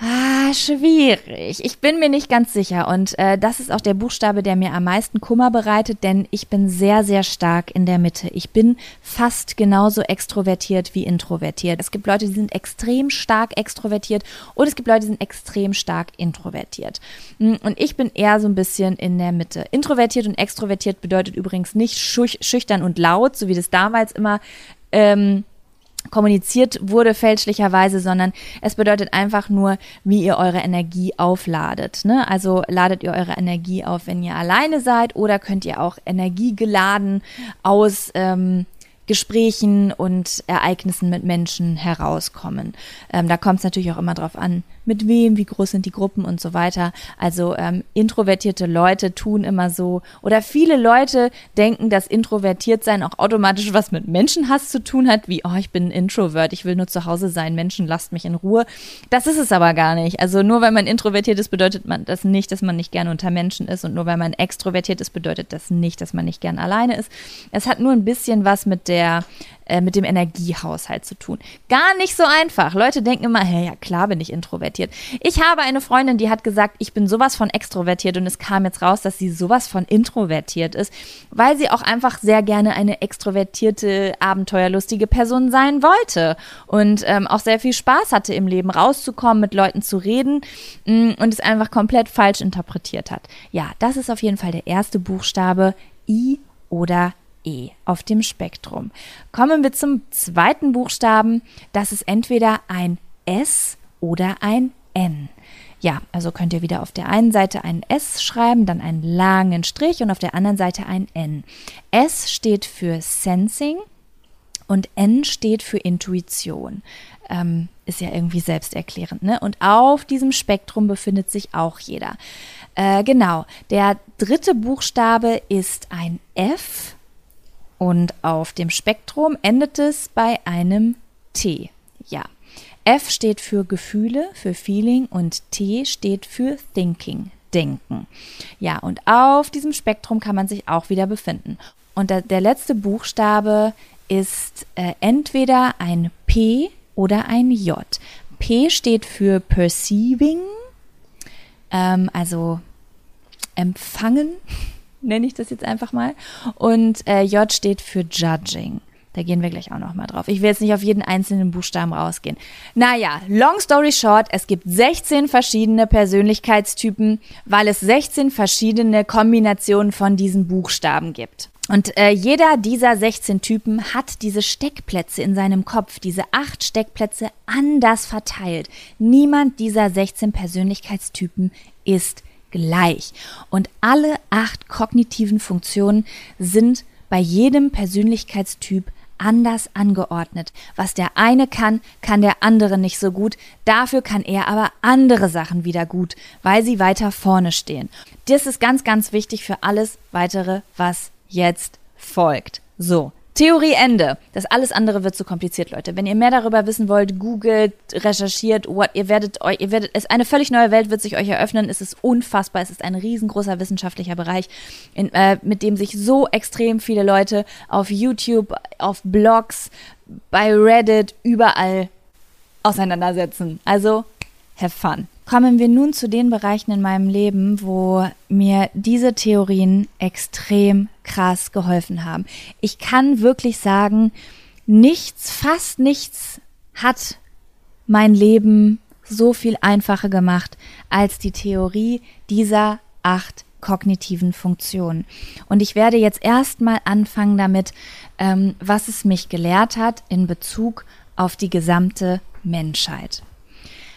Ah, schwierig. Ich bin mir nicht ganz sicher. Und äh, das ist auch der Buchstabe, der mir am meisten Kummer bereitet, denn ich bin sehr, sehr stark in der Mitte. Ich bin fast genauso extrovertiert wie introvertiert. Es gibt Leute, die sind extrem stark extrovertiert und es gibt Leute, die sind extrem stark introvertiert. Hm, und ich bin eher so ein bisschen in der Mitte. Introvertiert und extrovertiert bedeutet übrigens nicht schüchtern und laut, so wie das damals immer. Ähm, kommuniziert wurde fälschlicherweise, sondern es bedeutet einfach nur, wie ihr eure Energie aufladet. Ne? Also ladet ihr eure Energie auf, wenn ihr alleine seid oder könnt ihr auch energiegeladen aus ähm, Gesprächen und Ereignissen mit Menschen herauskommen. Ähm, da kommt es natürlich auch immer drauf an, mit wem, wie groß sind die Gruppen und so weiter. Also ähm, introvertierte Leute tun immer so oder viele Leute denken, dass introvertiert sein auch automatisch was mit Menschenhass zu tun hat, wie oh, ich bin ein Introvert, ich will nur zu Hause sein, Menschen lasst mich in Ruhe. Das ist es aber gar nicht. Also nur weil man introvertiert ist, bedeutet man das nicht, dass man nicht gerne unter Menschen ist und nur weil man extrovertiert ist, bedeutet das nicht, dass man nicht gern alleine ist. Es hat nur ein bisschen was mit der äh, mit dem Energiehaushalt zu tun. Gar nicht so einfach. Leute denken immer, hey, ja klar bin ich introvertiert. Ich habe eine Freundin, die hat gesagt, ich bin sowas von extrovertiert und es kam jetzt raus, dass sie sowas von introvertiert ist, weil sie auch einfach sehr gerne eine extrovertierte, abenteuerlustige Person sein wollte und ähm, auch sehr viel Spaß hatte im Leben, rauszukommen, mit Leuten zu reden mh, mm, und es einfach komplett falsch interpretiert hat. Ja, das ist auf jeden Fall der erste Buchstabe I oder E auf dem Spektrum. Kommen wir zum zweiten Buchstaben. Das ist entweder ein S oder ein N. Ja, also könnt ihr wieder auf der einen Seite ein S schreiben, dann einen langen Strich und auf der anderen Seite ein N. S steht für Sensing und N steht für Intuition. Ähm, ist ja irgendwie selbsterklärend, ne? Und auf diesem Spektrum befindet sich auch jeder. Äh, genau, der dritte Buchstabe ist ein F und auf dem Spektrum endet es bei einem T. Ja. F steht für Gefühle, für Feeling und T steht für Thinking, Denken. Ja, und auf diesem Spektrum kann man sich auch wieder befinden. Und der, der letzte Buchstabe ist äh, entweder ein P oder ein J. P steht für Perceiving, ähm, also empfangen, nenne ich das jetzt einfach mal. Und äh, J steht für Judging. Da gehen wir gleich auch noch mal drauf. Ich will jetzt nicht auf jeden einzelnen Buchstaben rausgehen. Naja, long story short, es gibt 16 verschiedene Persönlichkeitstypen, weil es 16 verschiedene Kombinationen von diesen Buchstaben gibt. Und äh, jeder dieser 16 Typen hat diese Steckplätze in seinem Kopf, diese acht Steckplätze anders verteilt. Niemand dieser 16 Persönlichkeitstypen ist gleich. Und alle acht kognitiven Funktionen sind bei jedem Persönlichkeitstyp anders angeordnet. Was der eine kann, kann der andere nicht so gut. Dafür kann er aber andere Sachen wieder gut, weil sie weiter vorne stehen. Das ist ganz, ganz wichtig für alles weitere, was jetzt folgt. So, Theorie Ende. Das alles andere wird zu kompliziert, Leute. Wenn ihr mehr darüber wissen wollt, googelt, recherchiert, what, ihr werdet euch, ihr werdet, es, eine völlig neue Welt wird sich euch eröffnen. Es ist unfassbar. Es ist ein riesengroßer wissenschaftlicher Bereich, in, äh, mit dem sich so extrem viele Leute auf YouTube, auf Blogs, bei Reddit, überall auseinandersetzen. Also, have fun kommen wir nun zu den Bereichen in meinem Leben, wo mir diese Theorien extrem krass geholfen haben. Ich kann wirklich sagen, nichts, fast nichts hat mein Leben so viel einfacher gemacht als die Theorie dieser acht kognitiven Funktionen. Und ich werde jetzt erstmal anfangen damit, ähm, was es mich gelehrt hat in Bezug auf die gesamte Menschheit.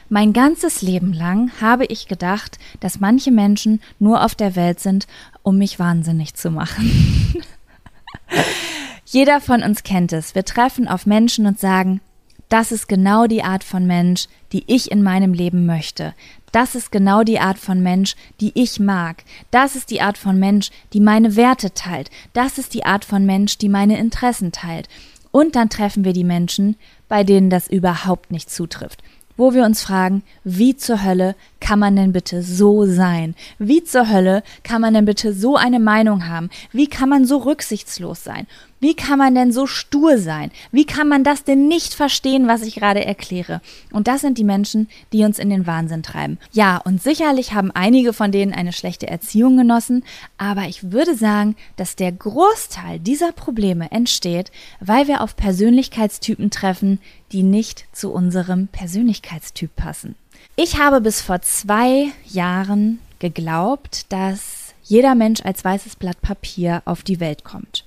Mein ganzes Leben lang habe ich gedacht, dass manche Menschen nur auf der Welt sind, um mich wahnsinnig zu machen. Jeder von uns kennt es. Wir treffen auf Menschen und sagen, das ist genau die Art von Mensch, die ich in meinem Leben möchte. Das ist genau die Art von Mensch, die ich mag. Das ist die Art von Mensch, die meine Werte teilt. Das ist die Art von Mensch, die meine Interessen teilt. Und dann treffen wir die Menschen, bei denen das überhaupt nicht zutrifft wo wir uns fragen, wie zur Hölle kann man denn bitte so sein? Wie zur Hölle kann man denn bitte so eine Meinung haben? Wie kann man so rücksichtslos sein? Wie kann man denn so stur sein? Wie kann man das denn nicht verstehen, was ich gerade erkläre? Und das sind die Menschen, die uns in den Wahnsinn treiben. Ja, und sicherlich haben einige von denen eine schlechte Erziehung genossen, aber ich würde sagen, dass der Großteil dieser Probleme entsteht, weil wir auf Persönlichkeitstypen treffen, die nicht zu unserem Persönlichkeitstyp passen. Ich habe bis vor zwei Jahren geglaubt, dass jeder Mensch als weißes Blatt Papier auf die Welt kommt.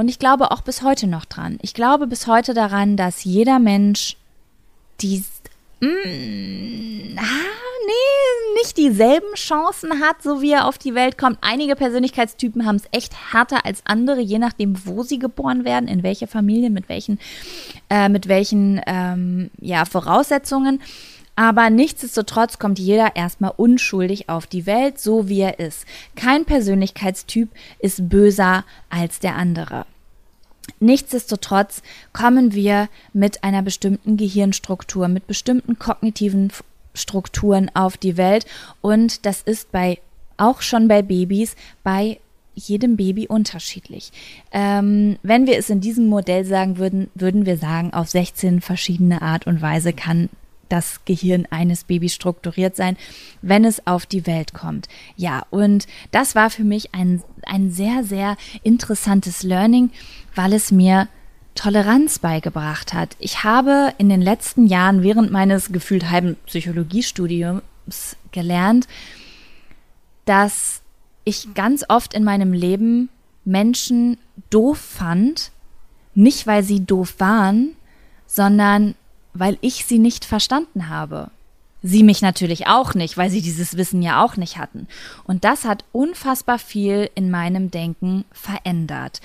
Und ich glaube auch bis heute noch dran. Ich glaube bis heute daran, dass jeder Mensch die mm, ah, nee, nicht dieselben Chancen hat, so wie er auf die Welt kommt. Einige Persönlichkeitstypen haben es echt härter als andere, je nachdem, wo sie geboren werden, in welcher Familie, mit welchen, äh, mit welchen ähm, ja, Voraussetzungen. Aber nichtsdestotrotz kommt jeder erstmal unschuldig auf die Welt, so wie er ist. Kein Persönlichkeitstyp ist böser als der andere. Nichtsdestotrotz kommen wir mit einer bestimmten Gehirnstruktur, mit bestimmten kognitiven Strukturen auf die Welt und das ist bei auch schon bei Babys bei jedem Baby unterschiedlich. Ähm, wenn wir es in diesem Modell sagen würden, würden wir sagen, auf 16 verschiedene Art und Weise kann das Gehirn eines Babys strukturiert sein, wenn es auf die Welt kommt. Ja, und das war für mich ein, ein sehr, sehr interessantes Learning, weil es mir Toleranz beigebracht hat. Ich habe in den letzten Jahren während meines gefühlt halben Psychologiestudiums gelernt, dass ich ganz oft in meinem Leben Menschen doof fand, nicht weil sie doof waren, sondern weil ich sie nicht verstanden habe. Sie mich natürlich auch nicht, weil sie dieses Wissen ja auch nicht hatten. Und das hat unfassbar viel in meinem Denken verändert.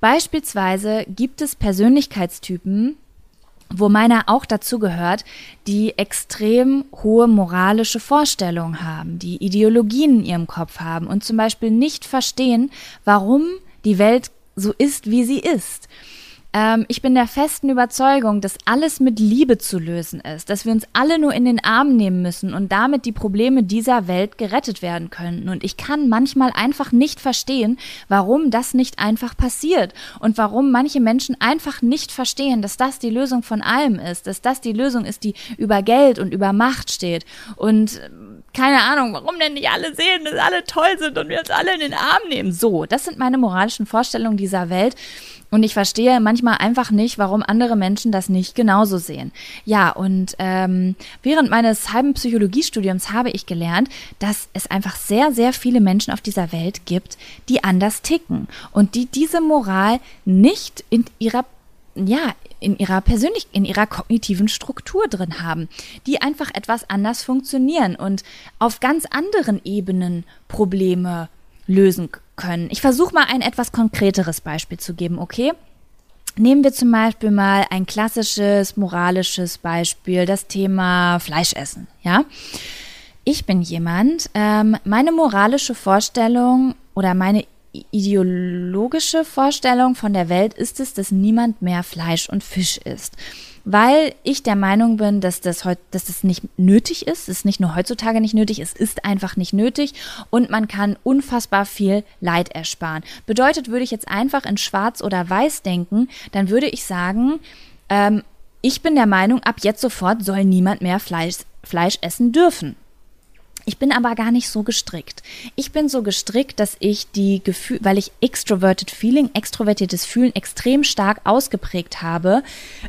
Beispielsweise gibt es Persönlichkeitstypen, wo meiner auch dazu gehört, die extrem hohe moralische Vorstellungen haben, die Ideologien in ihrem Kopf haben und zum Beispiel nicht verstehen, warum die Welt so ist, wie sie ist. Ähm, ich bin der festen Überzeugung, dass alles mit Liebe zu lösen ist, dass wir uns alle nur in den Arm nehmen müssen und damit die Probleme dieser Welt gerettet werden können. Und ich kann manchmal einfach nicht verstehen, warum das nicht einfach passiert und warum manche Menschen einfach nicht verstehen, dass das die Lösung von allem ist, dass das die Lösung ist, die über Geld und über Macht steht. Und ähm, keine Ahnung, warum denn nicht alle sehen, dass alle toll sind und wir uns alle in den Arm nehmen. So, das sind meine moralischen Vorstellungen dieser Welt. Und ich verstehe manchmal einfach nicht, warum andere Menschen das nicht genauso sehen. Ja, und ähm, während meines halben Psychologiestudiums habe ich gelernt, dass es einfach sehr, sehr viele Menschen auf dieser Welt gibt, die anders ticken und die diese Moral nicht in ihrer ja, in ihrer persönlich, in ihrer kognitiven Struktur drin haben, die einfach etwas anders funktionieren und auf ganz anderen Ebenen Probleme lösen können. Ich versuche mal ein etwas konkreteres Beispiel zu geben, okay? Nehmen wir zum Beispiel mal ein klassisches moralisches Beispiel, das Thema Fleischessen, ja? Ich bin jemand, ähm, meine moralische Vorstellung oder meine ideologische Vorstellung von der Welt ist es, dass niemand mehr Fleisch und Fisch isst weil ich der Meinung bin, dass das, dass das nicht nötig ist. Es ist nicht nur heutzutage nicht nötig, es ist einfach nicht nötig und man kann unfassbar viel Leid ersparen. Bedeutet, würde ich jetzt einfach in Schwarz oder Weiß denken, dann würde ich sagen, ähm, ich bin der Meinung, ab jetzt sofort soll niemand mehr Fleisch, Fleisch essen dürfen. Ich bin aber gar nicht so gestrickt. Ich bin so gestrickt, dass ich die Gefühl, weil ich extroverted feeling, extrovertiertes Fühlen extrem stark ausgeprägt habe,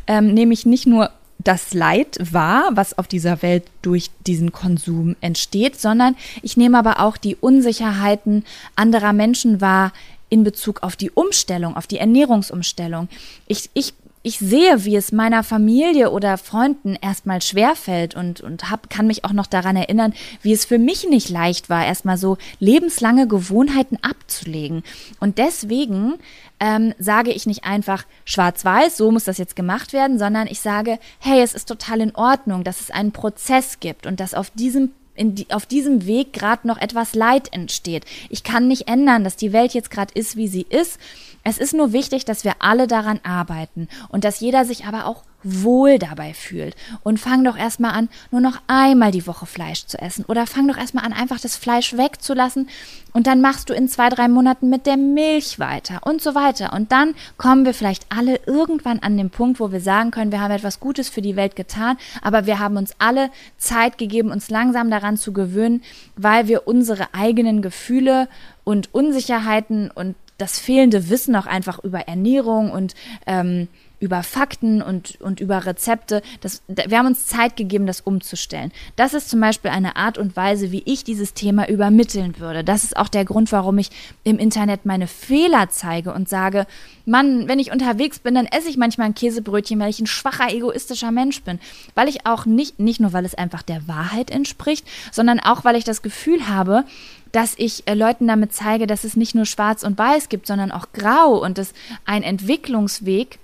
ähm, nämlich nicht nur das Leid wahr, was auf dieser Welt durch diesen Konsum entsteht, sondern ich nehme aber auch die Unsicherheiten anderer Menschen wahr in Bezug auf die Umstellung, auf die Ernährungsumstellung. Ich, ich ich sehe, wie es meiner Familie oder Freunden erstmal schwerfällt und, und hab, kann mich auch noch daran erinnern, wie es für mich nicht leicht war, erstmal so lebenslange Gewohnheiten abzulegen. Und deswegen ähm, sage ich nicht einfach schwarz-weiß, so muss das jetzt gemacht werden, sondern ich sage, hey, es ist total in Ordnung, dass es einen Prozess gibt und dass auf diesem die, auf diesem Weg gerade noch etwas Leid entsteht. Ich kann nicht ändern, dass die Welt jetzt gerade ist, wie sie ist es ist nur wichtig, dass wir alle daran arbeiten und dass jeder sich aber auch wohl dabei fühlt. Und fang doch erstmal an, nur noch einmal die Woche Fleisch zu essen. Oder fang doch erstmal an, einfach das Fleisch wegzulassen. Und dann machst du in zwei, drei Monaten mit der Milch weiter und so weiter. Und dann kommen wir vielleicht alle irgendwann an den Punkt, wo wir sagen können, wir haben etwas Gutes für die Welt getan, aber wir haben uns alle Zeit gegeben, uns langsam daran zu gewöhnen, weil wir unsere eigenen Gefühle und Unsicherheiten und das fehlende Wissen auch einfach über Ernährung und ähm, über Fakten und, und über Rezepte. Das, wir haben uns Zeit gegeben, das umzustellen. Das ist zum Beispiel eine Art und Weise, wie ich dieses Thema übermitteln würde. Das ist auch der Grund, warum ich im Internet meine Fehler zeige und sage, Mann, wenn ich unterwegs bin, dann esse ich manchmal ein Käsebrötchen, weil ich ein schwacher, egoistischer Mensch bin. Weil ich auch nicht, nicht nur, weil es einfach der Wahrheit entspricht, sondern auch, weil ich das Gefühl habe, dass ich äh, Leuten damit zeige, dass es nicht nur schwarz und weiß gibt, sondern auch grau und dass ein Entwicklungsweg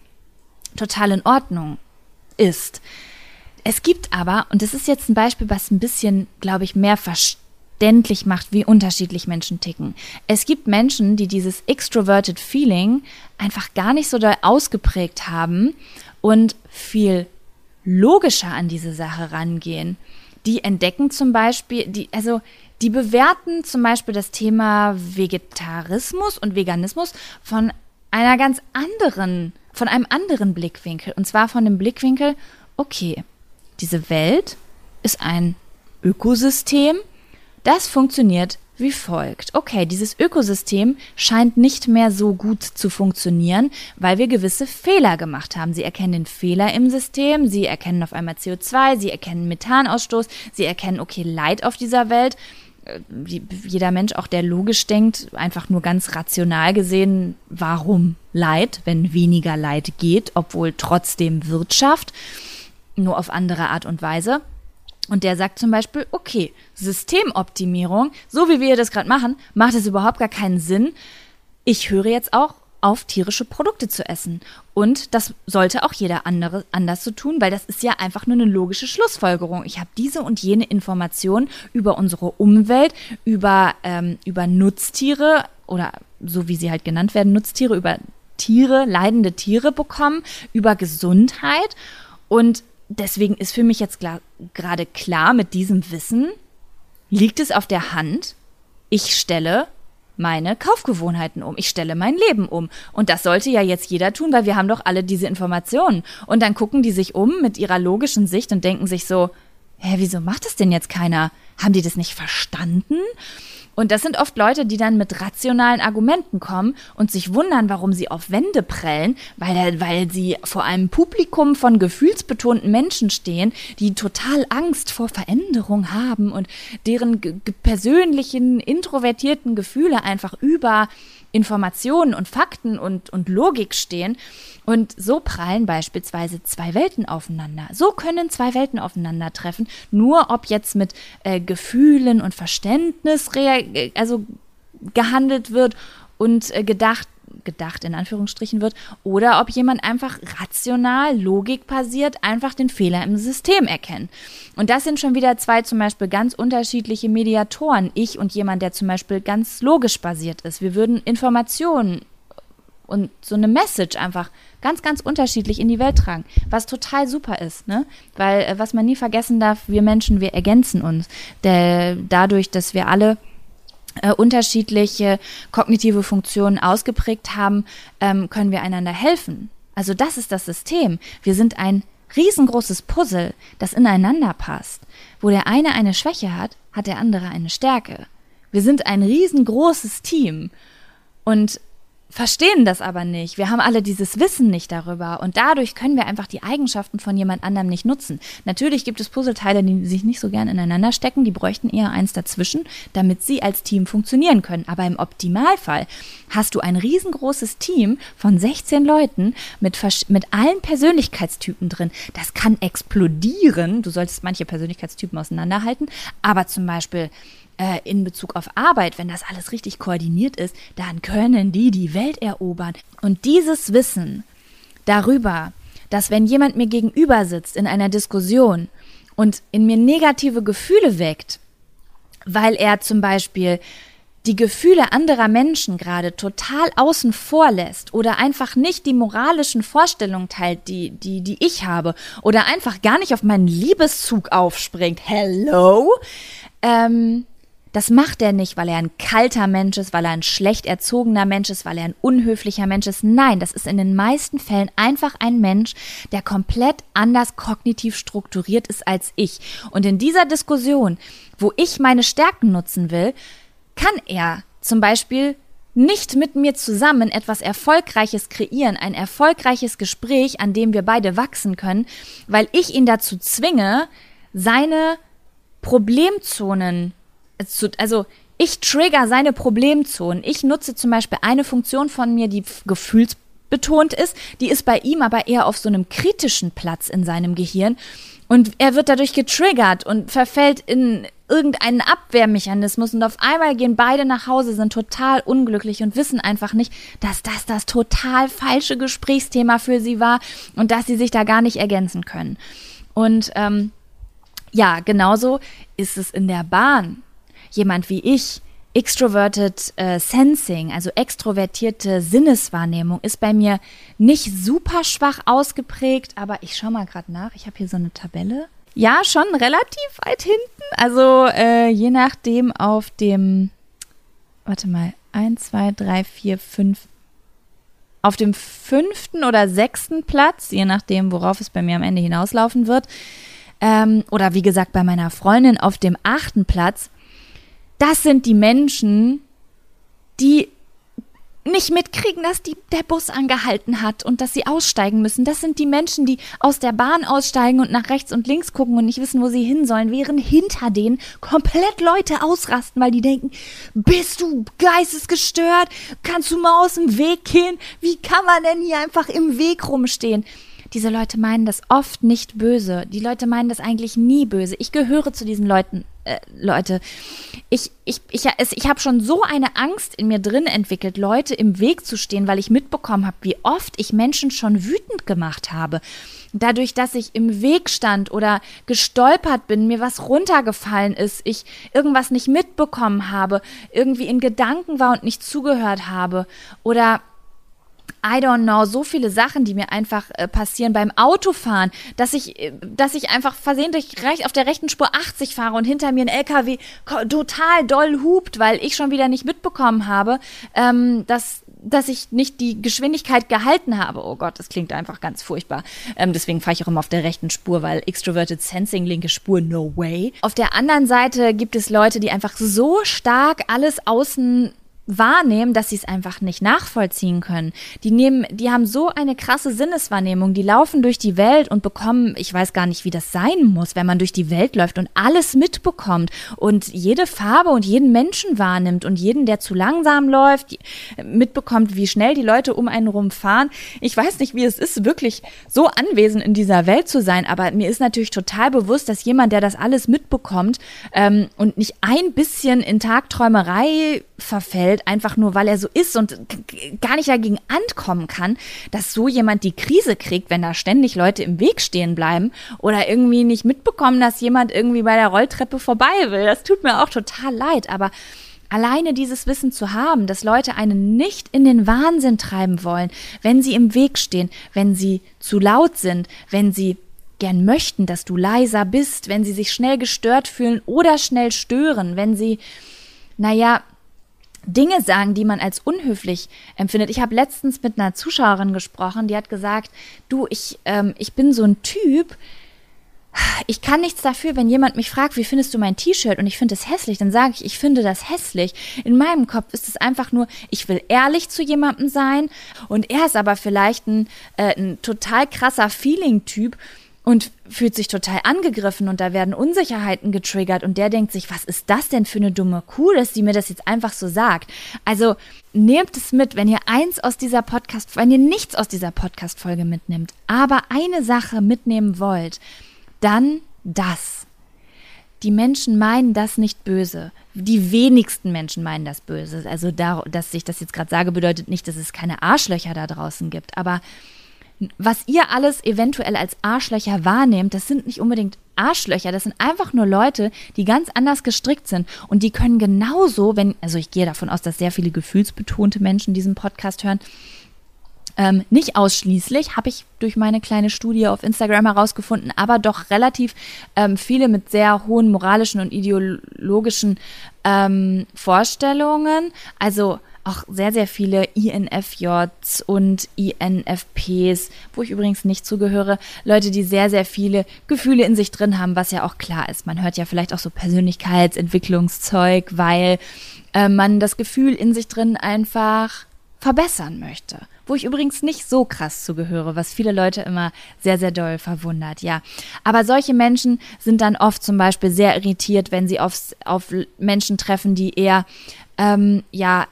total in Ordnung ist. Es gibt aber, und das ist jetzt ein Beispiel, was ein bisschen, glaube ich, mehr verständlich macht, wie unterschiedlich Menschen ticken. Es gibt Menschen, die dieses extroverted Feeling einfach gar nicht so doll ausgeprägt haben und viel logischer an diese Sache rangehen. Die entdecken zum Beispiel, die, also Die bewerten zum Beispiel das Thema Vegetarismus und Veganismus von einer ganz anderen, von einem anderen Blickwinkel. Und zwar von dem Blickwinkel, okay, diese Welt ist ein Ökosystem, das funktioniert wie folgt. Okay, dieses Ökosystem scheint nicht mehr so gut zu funktionieren, weil wir gewisse Fehler gemacht haben. Sie erkennen den Fehler im System, sie erkennen auf einmal CO2, sie erkennen Methanausstoß, sie erkennen, okay, Leid auf dieser Welt. Äh, jeder Mensch, auch der logisch denkt, einfach nur ganz rational gesehen, warum Leid, wenn weniger Leid geht, obwohl trotzdem Wirtschaft, nur auf andere Art und Weise. Und der sagt zum Beispiel, okay, Systemoptimierung, so wie wir das gerade machen, macht es überhaupt gar keinen Sinn. Ich höre jetzt auch auf tierische Produkte zu essen. Und das sollte auch jeder andere anders so tun, weil das ist ja einfach nur eine logische Schlussfolgerung. Ich habe diese und jene Informationen über unsere Umwelt, über, ähm, über Nutztiere oder so wie sie halt genannt werden, Nutztiere, über Tiere, leidende Tiere bekommen, über Gesundheit. Und deswegen ist für mich jetzt gerade klar, mit diesem Wissen liegt es auf der Hand, ich stelle meine Kaufgewohnheiten um. Ich stelle mein Leben um. Und das sollte ja jetzt jeder tun, weil wir haben doch alle diese Informationen. Und dann gucken die sich um mit ihrer logischen Sicht und denken sich so, hä, wieso macht das denn jetzt keiner? Haben die das nicht verstanden? Und das sind oft Leute, die dann mit rationalen Argumenten kommen und sich wundern, warum sie auf Wände prellen, weil, weil sie vor einem Publikum von gefühlsbetonten Menschen stehen, die total Angst vor Veränderung haben und deren persönlichen, introvertierten Gefühle einfach über Informationen und Fakten und, und Logik stehen. Und so prallen beispielsweise zwei Welten aufeinander. So können zwei Welten aufeinandertreffen. Nur ob jetzt mit äh, Gefühlen und Verständnis also gehandelt wird und äh, gedacht gedacht in Anführungsstrichen wird oder ob jemand einfach rational, logikbasiert einfach den Fehler im System erkennt. Und das sind schon wieder zwei zum Beispiel ganz unterschiedliche Mediatoren. Ich und jemand, der zum Beispiel ganz logisch basiert ist. Wir würden Informationen und so eine Message einfach ganz, ganz unterschiedlich in die Welt tragen, was total super ist, ne? Weil äh, was man nie vergessen darf, wir Menschen, wir ergänzen uns. Der, dadurch, dass wir alle äh, unterschiedliche kognitive Funktionen ausgeprägt haben, ähm, können wir einander helfen. Also das ist das System. Wir sind ein riesengroßes Puzzle, das ineinander passt. Wo der eine eine Schwäche hat, hat der andere eine Stärke. Wir sind ein riesengroßes Team. Und verstehen das aber nicht. Wir haben alle dieses Wissen nicht darüber und dadurch können wir einfach die Eigenschaften von jemand anderem nicht nutzen. Natürlich gibt es Puzzleteile, die sich nicht so gern ineinander stecken, die bräuchten eher eins dazwischen, damit sie als Team funktionieren können. Aber im Optimalfall hast du ein riesengroßes Team von 16 Leuten mit, mit allen Persönlichkeitstypen drin. Das kann explodieren. Du solltest manche Persönlichkeitstypen auseinanderhalten, aber zum Beispiel äh, in Bezug auf Arbeit, wenn das alles richtig koordiniert ist, dann können die die Welt erobern. Und dieses Wissen darüber, dass wenn jemand mir gegenüber sitzt in einer Diskussion und in mir negative Gefühle weckt, weil er zum Beispiel die Gefühle anderer Menschen gerade total außen vor lässt oder einfach nicht die moralischen Vorstellungen teilt, die, die, die ich habe oder einfach gar nicht auf meinen Liebeszug aufspringt. Hello? Ähm, das macht er nicht, weil er ein kalter Mensch ist, weil er ein schlecht erzogener Mensch ist, weil er ein unhöflicher Mensch ist. Nein, das ist in den meisten Fällen einfach ein Mensch, der komplett anders kognitiv strukturiert ist als ich. Und in dieser Diskussion, wo ich meine Stärken nutzen will, kann er zum Beispiel nicht mit mir zusammen etwas Erfolgreiches kreieren, ein erfolgreiches Gespräch, an dem wir beide wachsen können, weil ich ihn dazu zwinge, seine Problemzonen also ich trigger seine Problemzonen. Ich nutze zum Beispiel eine Funktion von mir, die gefühlsbetont ist. Die ist bei ihm aber eher auf so einem kritischen Platz in seinem Gehirn. Und er wird dadurch getriggert und verfällt in irgendeinen Abwehrmechanismus. Und auf einmal gehen beide nach Hause, sind total unglücklich und wissen einfach nicht, dass das das total falsche Gesprächsthema für sie war und dass sie sich da gar nicht ergänzen können. Und ähm, ja, genauso ist es in der Bahn jemand wie ich, Extroverted äh, Sensing, also extrovertierte Sinneswahrnehmung, ist bei mir nicht super schwach ausgeprägt, aber ich schaue mal gerade nach. Ich habe hier so eine Tabelle. Ja, schon relativ weit hinten. Also äh, je nachdem auf dem, warte mal, 1, 2, 3, 4, 5, auf dem fünften oder sechsten Platz, je nachdem, worauf es bei mir am Ende hinauslaufen wird, ähm, oder wie gesagt bei meiner Freundin auf dem achten Platz, das sind die Menschen, die nicht mitkriegen, dass die, der Bus angehalten hat und dass sie aussteigen müssen. Das sind die Menschen, die aus der Bahn aussteigen und nach rechts und links gucken und nicht wissen, wo sie hin sollen, während hinter denen komplett Leute ausrasten, weil die denken, bist du geistesgestört? Kannst du mal aus dem Weg gehen? Wie kann man denn hier einfach im Weg rumstehen? Diese Leute meinen das oft nicht böse. Die Leute meinen das eigentlich nie böse. Ich gehöre zu diesen Leuten, äh, Leute. Ich, ich, ich, ich habe schon so eine Angst in mir drin entwickelt, Leute im Weg zu stehen, weil ich mitbekommen habe, wie oft ich Menschen schon wütend gemacht habe. Dadurch, dass ich im Weg stand oder gestolpert bin, mir was runtergefallen ist, ich irgendwas nicht mitbekommen habe, irgendwie in Gedanken war und nicht zugehört habe oder I don't know, so viele Sachen, die mir einfach äh, passieren beim Autofahren, dass ich, äh, dass ich einfach versehentlich auf der rechten Spur 80 fahre und hinter mir ein LKW total doll hupt, weil ich schon wieder nicht mitbekommen habe, ähm, dass, dass ich nicht die Geschwindigkeit gehalten habe. Oh Gott, das klingt einfach ganz furchtbar. Ähm, deswegen fahre ich auch immer auf der rechten Spur, weil Extroverted Sensing, linke Spur, no way. Auf der anderen Seite gibt es Leute, die einfach so stark alles außen wahrnehmen, dass sie es einfach nicht nachvollziehen können. Die nehmen, die haben so eine krasse Sinneswahrnehmung, die laufen durch die Welt und bekommen, ich weiß gar nicht, wie das sein muss, wenn man durch die Welt läuft und alles mitbekommt und jede Farbe und jeden Menschen wahrnimmt und jeden, der zu langsam läuft, mitbekommt, wie schnell die Leute um einen rumfahren. Ich weiß nicht, wie es ist, wirklich so anwesend in dieser Welt zu sein, aber mir ist natürlich total bewusst, dass jemand, der das alles mitbekommt ähm, und nicht ein bisschen in Tagträumerei verfällt, Welt, einfach nur weil er so ist und gar nicht dagegen ankommen kann, dass so jemand die Krise kriegt, wenn da ständig Leute im Weg stehen bleiben oder irgendwie nicht mitbekommen, dass jemand irgendwie bei der Rolltreppe vorbei will. Das tut mir auch total leid, aber alleine dieses Wissen zu haben, dass Leute einen nicht in den Wahnsinn treiben wollen, wenn sie im Weg stehen, wenn sie zu laut sind, wenn sie gern möchten, dass du leiser bist, wenn sie sich schnell gestört fühlen oder schnell stören, wenn sie, naja, Dinge sagen, die man als unhöflich empfindet. Ich habe letztens mit einer Zuschauerin gesprochen, die hat gesagt, du, ich, ähm, ich bin so ein Typ, ich kann nichts dafür, wenn jemand mich fragt, wie findest du mein T-Shirt und ich finde es hässlich, dann sage ich, ich finde das hässlich. In meinem Kopf ist es einfach nur, ich will ehrlich zu jemandem sein und er ist aber vielleicht ein, äh, ein total krasser Feeling-Typ und fühlt sich total angegriffen und da werden Unsicherheiten getriggert und der denkt sich, was ist das denn für eine dumme Kuh, dass sie mir das jetzt einfach so sagt. Also nehmt es mit, wenn ihr eins aus dieser Podcast, wenn ihr nichts aus dieser Podcast Folge mitnimmt, aber eine Sache mitnehmen wollt, dann das. Die Menschen meinen das nicht böse. Die wenigsten Menschen meinen das böse. Also, da, dass ich das jetzt gerade sage, bedeutet nicht, dass es keine Arschlöcher da draußen gibt. Aber was ihr alles eventuell als Arschlöcher wahrnehmt, das sind nicht unbedingt Arschlöcher, das sind einfach nur Leute, die ganz anders gestrickt sind und die können genauso, wenn, also ich gehe davon aus, dass sehr viele gefühlsbetonte Menschen diesen Podcast hören, ähm, nicht ausschließlich, habe ich durch meine kleine Studie auf Instagram herausgefunden, aber doch relativ ähm, viele mit sehr hohen moralischen und ideologischen ähm, Vorstellungen. Also auch sehr, sehr viele INFJs und INFPs, wo ich übrigens nicht zugehöre, Leute, die sehr, sehr viele Gefühle in sich drin haben, was ja auch klar ist. Man hört ja vielleicht auch so Persönlichkeitsentwicklungszeug, weil äh, man das Gefühl in sich drin einfach verbessern möchte. Wo ich übrigens nicht so krass zugehöre, was viele Leute immer sehr, sehr doll verwundert, ja. Aber solche Menschen sind dann oft zum Beispiel sehr irritiert, wenn sie auf, auf Menschen treffen, die eher, ähm, ja,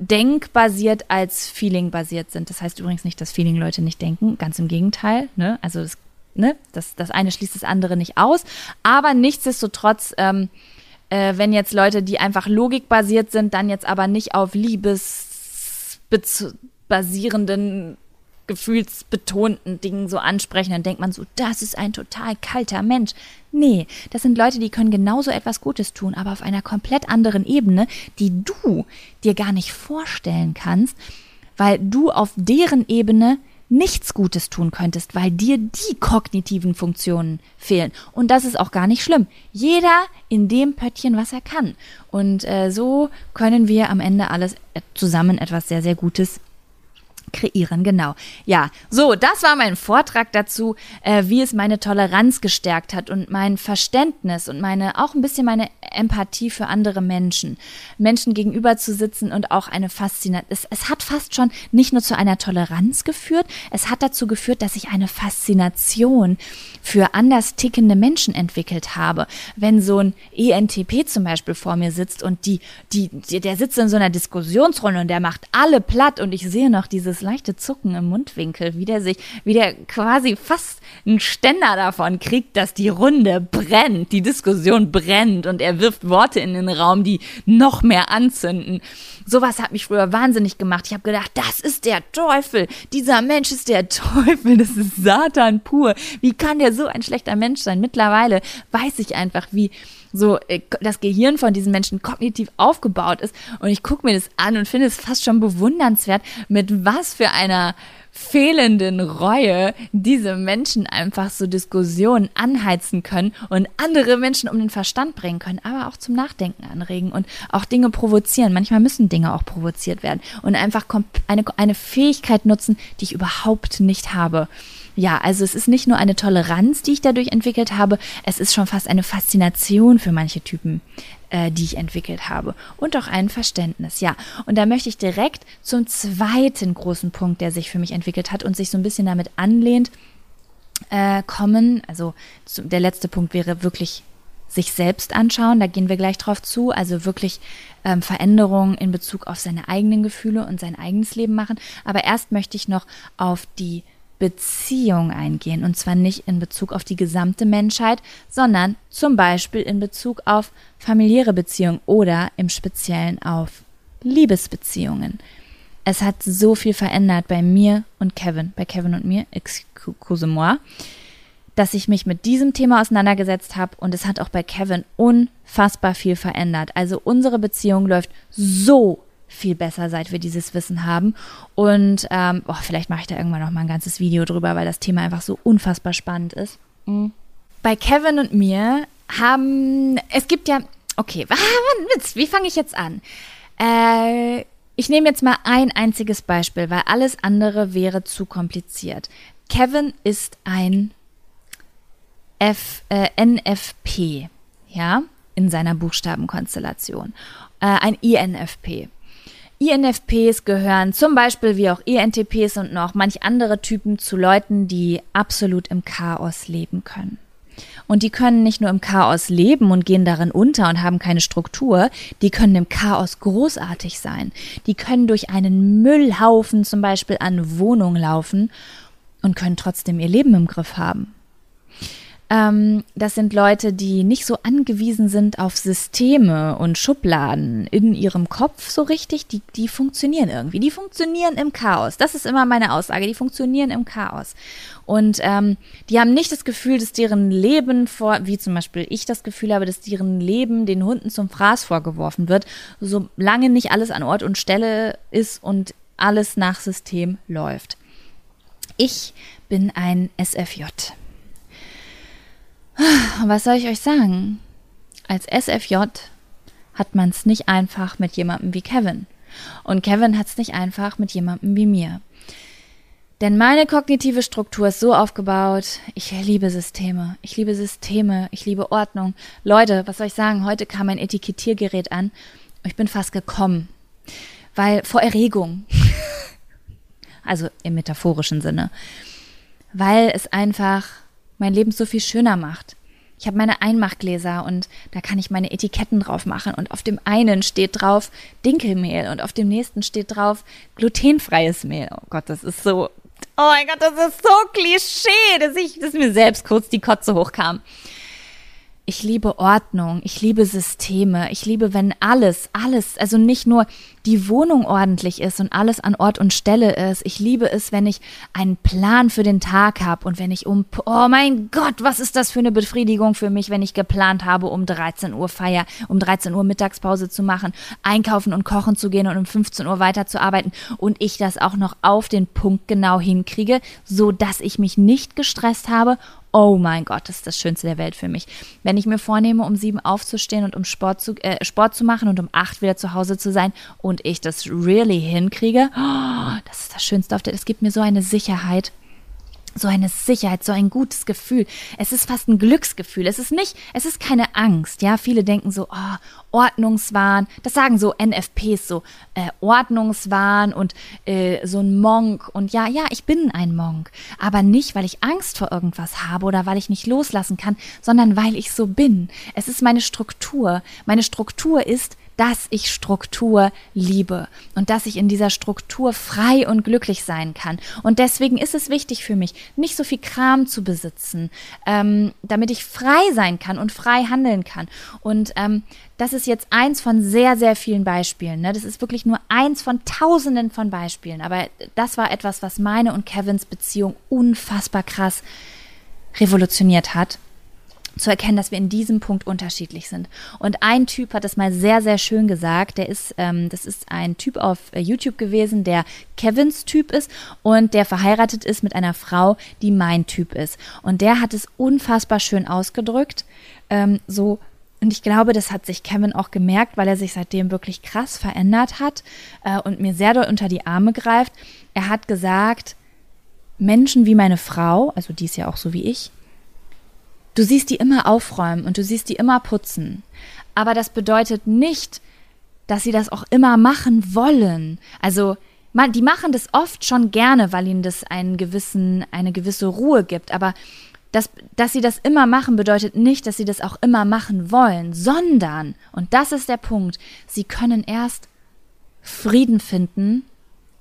denkbasiert als feelingbasiert sind. Das heißt übrigens nicht, dass Feeling-Leute nicht denken, ganz im Gegenteil. Ne? Also das, ne? das, das eine schließt das andere nicht aus. Aber nichtsdestotrotz, ähm, äh, wenn jetzt Leute, die einfach logikbasiert sind, dann jetzt aber nicht auf liebesbasierenden gefühlsbetonten Dingen so ansprechen, dann denkt man so, das ist ein total kalter Mensch. Nee, das sind Leute, die können genauso etwas Gutes tun, aber auf einer komplett anderen Ebene, die du dir gar nicht vorstellen kannst, weil du auf deren Ebene nichts Gutes tun könntest, weil dir die kognitiven Funktionen fehlen. Und das ist auch gar nicht schlimm. Jeder in dem Pöttchen, was er kann. Und äh, so können wir am Ende alles äh, zusammen etwas sehr, sehr Gutes kreieren, genau. Ja, so, das war mein Vortrag dazu, äh, wie es meine Toleranz gestärkt hat und mein Verständnis und meine, auch ein bisschen meine Empathie für andere Menschen. Menschen gegenüber zu sitzen und auch eine Faszination. Es, es hat fast schon nicht nur zu einer Toleranz geführt, es hat dazu geführt, dass ich eine Faszination für anders tickende Menschen entwickelt habe. Wenn so ein ENTP zum Beispiel vor mir sitzt und die, die, der sitzt in so einer Diskussionsrunde und der macht alle platt und ich sehe noch dieses leichte Zucken im Mundwinkel, wie der sich, wie der quasi fast einen Ständer davon kriegt, dass die Runde brennt, die Diskussion brennt und er wirft Worte in den Raum, die noch mehr anzünden. Sowas hat mich früher wahnsinnig gemacht. Ich habe gedacht, das ist der Teufel. Dieser Mensch ist der Teufel. Das ist Satan pur. Wie kann der so ein schlechter Mensch sein? Mittlerweile weiß ich einfach, wie so äh, das Gehirn von diesen Menschen kognitiv aufgebaut ist. Und ich gucke mir das an und finde es fast schon bewundernswert, mit was für einer fehlenden Reue diese Menschen einfach so Diskussionen anheizen können und andere Menschen um den Verstand bringen können, aber auch zum Nachdenken anregen und auch Dinge provozieren. Manchmal müssen Dinge auch provoziert werden und einfach eine, eine Fähigkeit nutzen, die ich überhaupt nicht habe. Ja, also es ist nicht nur eine Toleranz, die ich dadurch entwickelt habe, es ist schon fast eine Faszination für manche Typen äh, die ich entwickelt habe. Und auch ein Verständnis, ja. Und da möchte ich direkt zum zweiten großen Punkt, der sich für mich entwickelt hat und sich so ein bisschen damit anlehnt, äh, kommen. Also zu, der letzte Punkt wäre wirklich sich selbst anschauen, da gehen wir gleich drauf zu, also wirklich ähm, Veränderungen in Bezug auf seine eigenen Gefühle und sein eigenes Leben machen. Aber erst möchte ich noch auf die Beziehung eingehen. Und zwar nicht in Bezug auf die gesamte Menschheit, sondern zum Beispiel in Bezug auf familiäre Beziehungen oder im Speziellen auf Liebesbeziehungen. Es hat so viel verändert bei mir und Kevin, bei Kevin und mir, excuse-moi, dass ich mich mit diesem Thema auseinandergesetzt habe und es hat auch bei Kevin unfassbar viel verändert. Also unsere Beziehung läuft so viel besser, seit wir dieses Wissen haben. Und ähm, oh, vielleicht mache ich da irgendwann noch mal ein ganzes Video drüber, weil das Thema einfach so unfassbar spannend ist. Mhm. Bei Kevin und mir haben, es gibt ja, okay, wie fange ich jetzt an? Äh, ich nehme jetzt mal ein einziges Beispiel, weil alles andere wäre zu kompliziert. Kevin ist ein F, äh, NFP, ja, in seiner Buchstabenkonstellation. Äh, ein INFP. INFPs gehören zum Beispiel wie auch ENTPs und noch manch andere Typen zu Leuten, die absolut im Chaos leben können. Und die können nicht nur im Chaos leben und gehen darin unter und haben keine Struktur, die können im Chaos großartig sein. Die können durch einen Müllhaufen zum Beispiel an Wohnungen laufen und können trotzdem ihr Leben im Griff haben. Ähm, das sind Leute, die nicht so angewiesen sind auf Systeme und Schubladen in ihrem Kopf so richtig. Die, die funktionieren irgendwie. Die funktionieren im Chaos. Das ist immer meine Aussage. Die funktionieren im Chaos. Und ähm, die haben nicht das Gefühl, dass deren Leben vor, wie zum Beispiel ich das Gefühl habe, dass deren Leben den Hunden zum Fraß vorgeworfen wird, solange nicht alles an Ort und Stelle ist und alles nach System läuft. Ich bin ein SFJ. Was soll ich euch sagen? Als SFJ hat man es nicht einfach mit jemandem wie Kevin. Und Kevin hat es nicht einfach mit jemandem wie mir. Denn meine kognitive Struktur ist so aufgebaut, ich liebe Systeme. Ich liebe Systeme, ich liebe Ordnung. Leute, was soll ich sagen? Heute kam ein Etikettiergerät an. Ich bin fast gekommen. Weil vor Erregung. also im metaphorischen Sinne. Weil es einfach mein Leben so viel schöner macht. Ich habe meine Einmachgläser und da kann ich meine Etiketten drauf machen und auf dem einen steht drauf Dinkelmehl und auf dem nächsten steht drauf glutenfreies Mehl. Oh Gott, das ist so, oh mein Gott, das ist so Klischee, dass ich, dass mir selbst kurz die Kotze hochkam. Ich liebe Ordnung, ich liebe Systeme, ich liebe, wenn alles, alles, also nicht nur die Wohnung ordentlich ist und alles an Ort und Stelle ist. Ich liebe es, wenn ich einen Plan für den Tag habe und wenn ich um, oh mein Gott, was ist das für eine Befriedigung für mich, wenn ich geplant habe, um 13 Uhr Feier, um 13 Uhr Mittagspause zu machen, einkaufen und kochen zu gehen und um 15 Uhr weiterzuarbeiten und ich das auch noch auf den Punkt genau hinkriege, so dass ich mich nicht gestresst habe Oh mein Gott, das ist das Schönste der Welt für mich. Wenn ich mir vornehme, um sieben aufzustehen und um Sport zu, äh, Sport zu machen und um acht wieder zu Hause zu sein und ich das really hinkriege, oh, das ist das Schönste auf der Es gibt mir so eine Sicherheit so eine Sicherheit, so ein gutes Gefühl. Es ist fast ein Glücksgefühl. Es ist nicht, es ist keine Angst. Ja, viele denken so, oh, Ordnungswahn. Das sagen so NFPs so, äh, Ordnungswahn und äh, so ein Monk. Und ja, ja, ich bin ein Monk. Aber nicht, weil ich Angst vor irgendwas habe oder weil ich nicht loslassen kann, sondern weil ich so bin. Es ist meine Struktur. Meine Struktur ist, dass ich Struktur liebe und dass ich in dieser Struktur frei und glücklich sein kann. Und deswegen ist es wichtig für mich, nicht so viel Kram zu besitzen, ähm, damit ich frei sein kann und frei handeln kann. Und ähm, das ist jetzt eins von sehr, sehr vielen Beispielen. Ne? Das ist wirklich nur eins von tausenden von Beispielen. Aber das war etwas, was meine und Kevins Beziehung unfassbar krass revolutioniert hat zu erkennen, dass wir in diesem Punkt unterschiedlich sind. Und ein Typ hat es mal sehr, sehr schön gesagt. Der ist, ähm, das ist ein Typ auf äh, YouTube gewesen, der Kevins Typ ist und der verheiratet ist mit einer Frau, die mein Typ ist. Und der hat es unfassbar schön ausgedrückt. Ähm, so und ich glaube, das hat sich Kevin auch gemerkt, weil er sich seitdem wirklich krass verändert hat äh, und mir sehr doll unter die Arme greift. Er hat gesagt, Menschen wie meine Frau, also die ist ja auch so wie ich, Du siehst die immer aufräumen und du siehst die immer putzen. Aber das bedeutet nicht, dass sie das auch immer machen wollen. Also, man, die machen das oft schon gerne, weil ihnen das einen gewissen, eine gewisse Ruhe gibt. Aber das, dass sie das immer machen, bedeutet nicht, dass sie das auch immer machen wollen, sondern, und das ist der Punkt, sie können erst Frieden finden,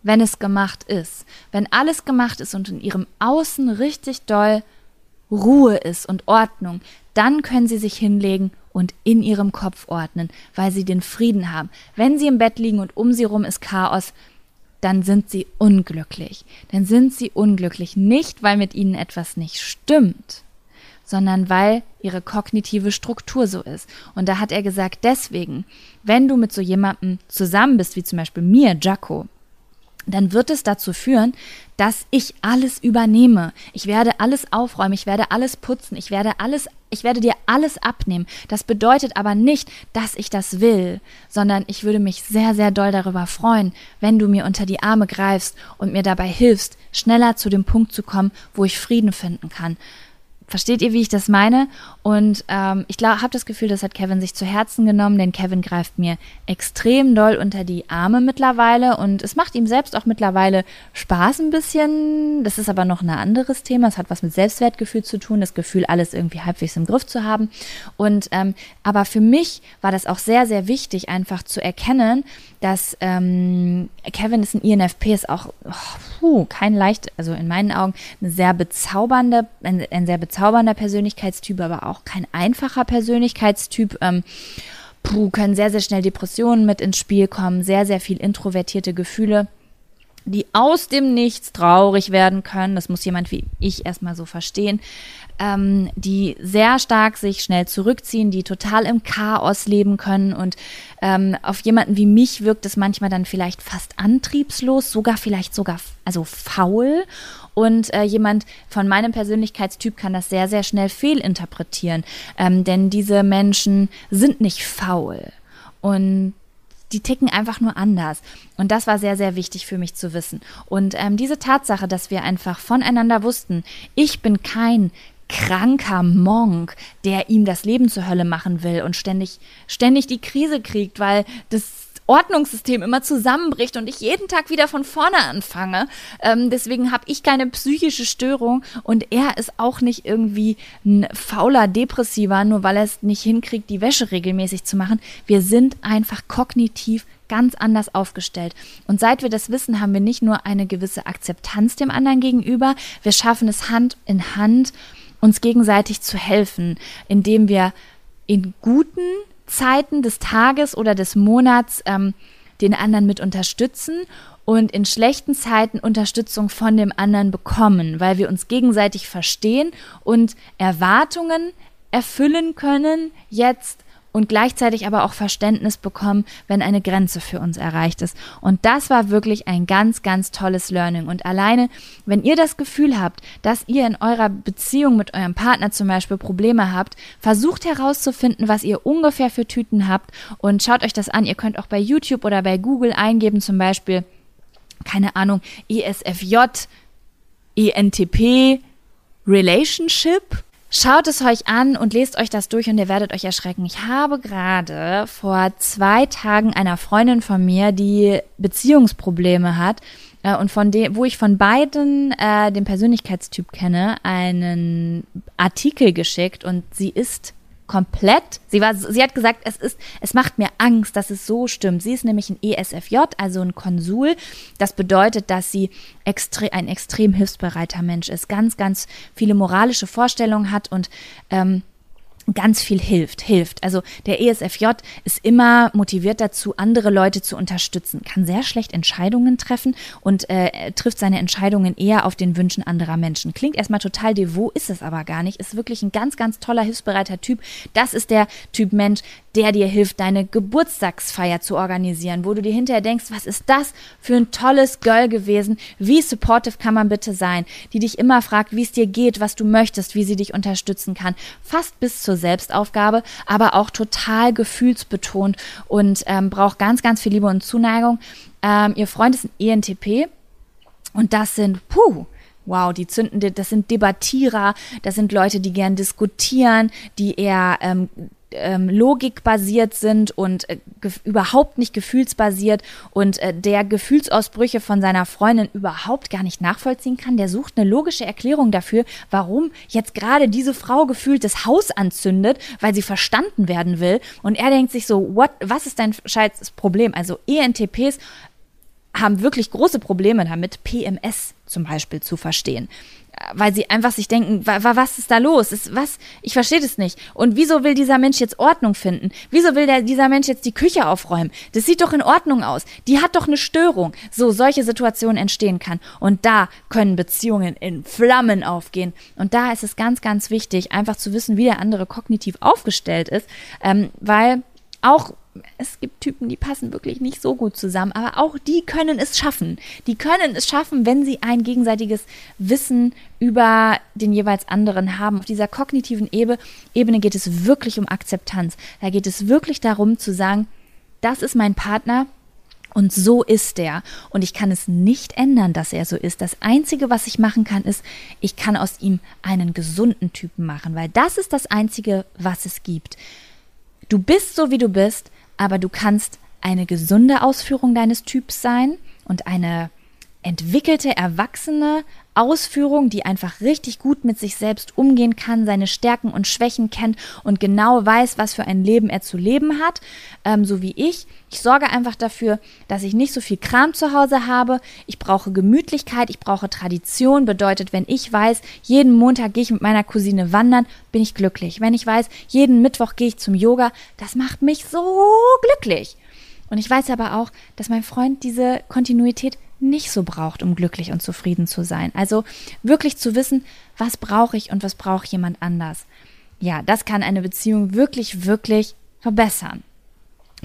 wenn es gemacht ist. Wenn alles gemacht ist und in ihrem Außen richtig doll Ruhe ist und Ordnung, dann können sie sich hinlegen und in ihrem Kopf ordnen, weil sie den Frieden haben. Wenn sie im Bett liegen und um sie rum ist Chaos, dann sind sie unglücklich. Dann sind sie unglücklich nicht, weil mit ihnen etwas nicht stimmt, sondern weil ihre kognitive Struktur so ist. Und da hat er gesagt, deswegen, wenn du mit so jemandem zusammen bist, wie zum Beispiel mir, Jaco, dann wird es dazu führen, dass ich alles übernehme. Ich werde alles aufräumen, ich werde alles putzen, ich werde alles, ich werde dir alles abnehmen. Das bedeutet aber nicht, dass ich das will, sondern ich würde mich sehr, sehr doll darüber freuen, wenn du mir unter die Arme greifst und mir dabei hilfst, schneller zu dem Punkt zu kommen, wo ich Frieden finden kann. Versteht ihr, wie ich das meine? Und ähm, ich habe das Gefühl, das hat Kevin sich zu Herzen genommen, denn Kevin greift mir extrem doll unter die Arme mittlerweile und es macht ihm selbst auch mittlerweile Spaß ein bisschen. Das ist aber noch ein anderes Thema. Es hat was mit Selbstwertgefühl zu tun, das Gefühl, alles irgendwie halbwegs im Griff zu haben. Und ähm, aber für mich war das auch sehr, sehr wichtig, einfach zu erkennen, dass ähm, Kevin ist ein INFP, ist auch oh, puh, kein leicht, also in meinen Augen eine sehr bezaubernde, ein, ein sehr bezaubernder Persönlichkeitstyp, aber auch kein einfacher Persönlichkeitstyp. Ähm, puh, können sehr, sehr schnell Depressionen mit ins Spiel kommen, sehr, sehr viel introvertierte Gefühle die aus dem Nichts traurig werden können. Das muss jemand wie ich erstmal so verstehen ähm, die sehr stark sich schnell zurückziehen, die total im Chaos leben können und ähm, auf jemanden wie mich wirkt es manchmal dann vielleicht fast antriebslos, sogar vielleicht sogar also faul und äh, jemand von meinem Persönlichkeitstyp kann das sehr, sehr schnell fehlinterpretieren, ähm, denn diese Menschen sind nicht faul und die ticken einfach nur anders. Und das war sehr, sehr wichtig für mich zu wissen. Und ähm, diese Tatsache, dass wir einfach voneinander wussten, ich bin kein kranker Monk, der ihm das Leben zur Hölle machen will und ständig, ständig die Krise kriegt, weil das Ordnungssystem immer zusammenbricht und ich jeden Tag wieder von vorne anfange. Ähm, deswegen habe ich keine psychische Störung und er ist auch nicht irgendwie ein fauler Depressiver, nur weil er es nicht hinkriegt, die Wäsche regelmäßig zu machen. Wir sind einfach kognitiv ganz anders aufgestellt. Und seit wir das wissen, haben wir nicht nur eine gewisse Akzeptanz dem anderen gegenüber, wir schaffen es Hand in Hand uns gegenseitig zu helfen, indem wir in guten Zeiten des Tages oder des Monats ähm, den anderen mit unterstützen und in schlechten Zeiten Unterstützung von dem anderen bekommen, weil wir uns gegenseitig verstehen und Erwartungen erfüllen können jetzt und gleichzeitig aber auch Verständnis bekommen, wenn eine Grenze für uns erreicht ist. Und das war wirklich ein ganz, ganz tolles Learning. Und alleine, wenn ihr das Gefühl habt, dass ihr in eurer Beziehung mit eurem Partner zum Beispiel Probleme habt, versucht herauszufinden, was ihr ungefähr für Tüten habt und schaut euch das an. Ihr könnt auch bei YouTube oder bei Google eingeben, zum Beispiel, keine Ahnung, ESFJ, ENTP, Relationship Schaut es euch an und lest euch das durch und ihr werdet euch erschrecken. Ich habe gerade vor zwei Tagen einer Freundin von mir, die Beziehungsprobleme hat, äh, und von dem, wo ich von beiden äh, den Persönlichkeitstyp kenne, einen Artikel geschickt und sie ist komplett. Sie war, sie hat gesagt, es ist, es macht mir Angst, dass es so stimmt. Sie ist nämlich ein ESFJ, also ein Konsul. Das bedeutet, dass sie extre ein extrem hilfsbereiter Mensch ist, ganz, ganz viele moralische Vorstellungen hat und ähm, ganz viel hilft, hilft. Also der ESFJ ist immer motiviert dazu, andere Leute zu unterstützen, kann sehr schlecht Entscheidungen treffen und äh, trifft seine Entscheidungen eher auf den Wünschen anderer Menschen. Klingt erstmal total devot, ist es aber gar nicht. Ist wirklich ein ganz, ganz toller, hilfsbereiter Typ. Das ist der Typ Mensch, der dir hilft, deine Geburtstagsfeier zu organisieren, wo du dir hinterher denkst, was ist das für ein tolles Girl gewesen? Wie supportive kann man bitte sein? Die dich immer fragt, wie es dir geht, was du möchtest, wie sie dich unterstützen kann. Fast bis zur Selbstaufgabe, aber auch total gefühlsbetont und ähm, braucht ganz, ganz viel Liebe und Zuneigung. Ähm, ihr Freund ist ein ENTP und das sind, puh, wow, die zünden, das sind Debattierer, das sind Leute, die gern diskutieren, die eher ähm, ähm, logikbasiert sind und äh, überhaupt nicht gefühlsbasiert und äh, der Gefühlsausbrüche von seiner Freundin überhaupt gar nicht nachvollziehen kann, der sucht eine logische Erklärung dafür, warum jetzt gerade diese Frau gefühlt das Haus anzündet, weil sie verstanden werden will. Und er denkt sich so, what, was ist dein scheiß Problem? Also ENTPs haben wirklich große Probleme damit, PMS zum Beispiel zu verstehen weil sie einfach sich denken, was ist da los? Ist, was? Ich verstehe das nicht. Und wieso will dieser Mensch jetzt Ordnung finden? Wieso will der, dieser Mensch jetzt die Küche aufräumen? Das sieht doch in Ordnung aus. Die hat doch eine Störung. So, solche Situationen entstehen kann. Und da können Beziehungen in Flammen aufgehen. Und da ist es ganz, ganz wichtig, einfach zu wissen, wie der andere kognitiv aufgestellt ist, ähm, weil auch es gibt Typen, die passen wirklich nicht so gut zusammen, aber auch die können es schaffen. Die können es schaffen, wenn sie ein gegenseitiges Wissen über den jeweils anderen haben. Auf dieser kognitiven Ebene geht es wirklich um Akzeptanz. Da geht es wirklich darum zu sagen, das ist mein Partner, und so ist er. Und ich kann es nicht ändern, dass er so ist. Das Einzige, was ich machen kann, ist, ich kann aus ihm einen gesunden Typen machen, weil das ist das Einzige, was es gibt. Du bist so, wie du bist, aber du kannst eine gesunde Ausführung deines Typs sein und eine entwickelte, erwachsene Ausführung, die einfach richtig gut mit sich selbst umgehen kann, seine Stärken und Schwächen kennt und genau weiß, was für ein Leben er zu leben hat, ähm, so wie ich. Ich sorge einfach dafür, dass ich nicht so viel Kram zu Hause habe. Ich brauche Gemütlichkeit, ich brauche Tradition. Bedeutet, wenn ich weiß, jeden Montag gehe ich mit meiner Cousine wandern, bin ich glücklich. Wenn ich weiß, jeden Mittwoch gehe ich zum Yoga, das macht mich so glücklich. Und ich weiß aber auch, dass mein Freund diese Kontinuität nicht so braucht, um glücklich und zufrieden zu sein. Also wirklich zu wissen, was brauche ich und was braucht jemand anders. Ja, das kann eine Beziehung wirklich, wirklich verbessern.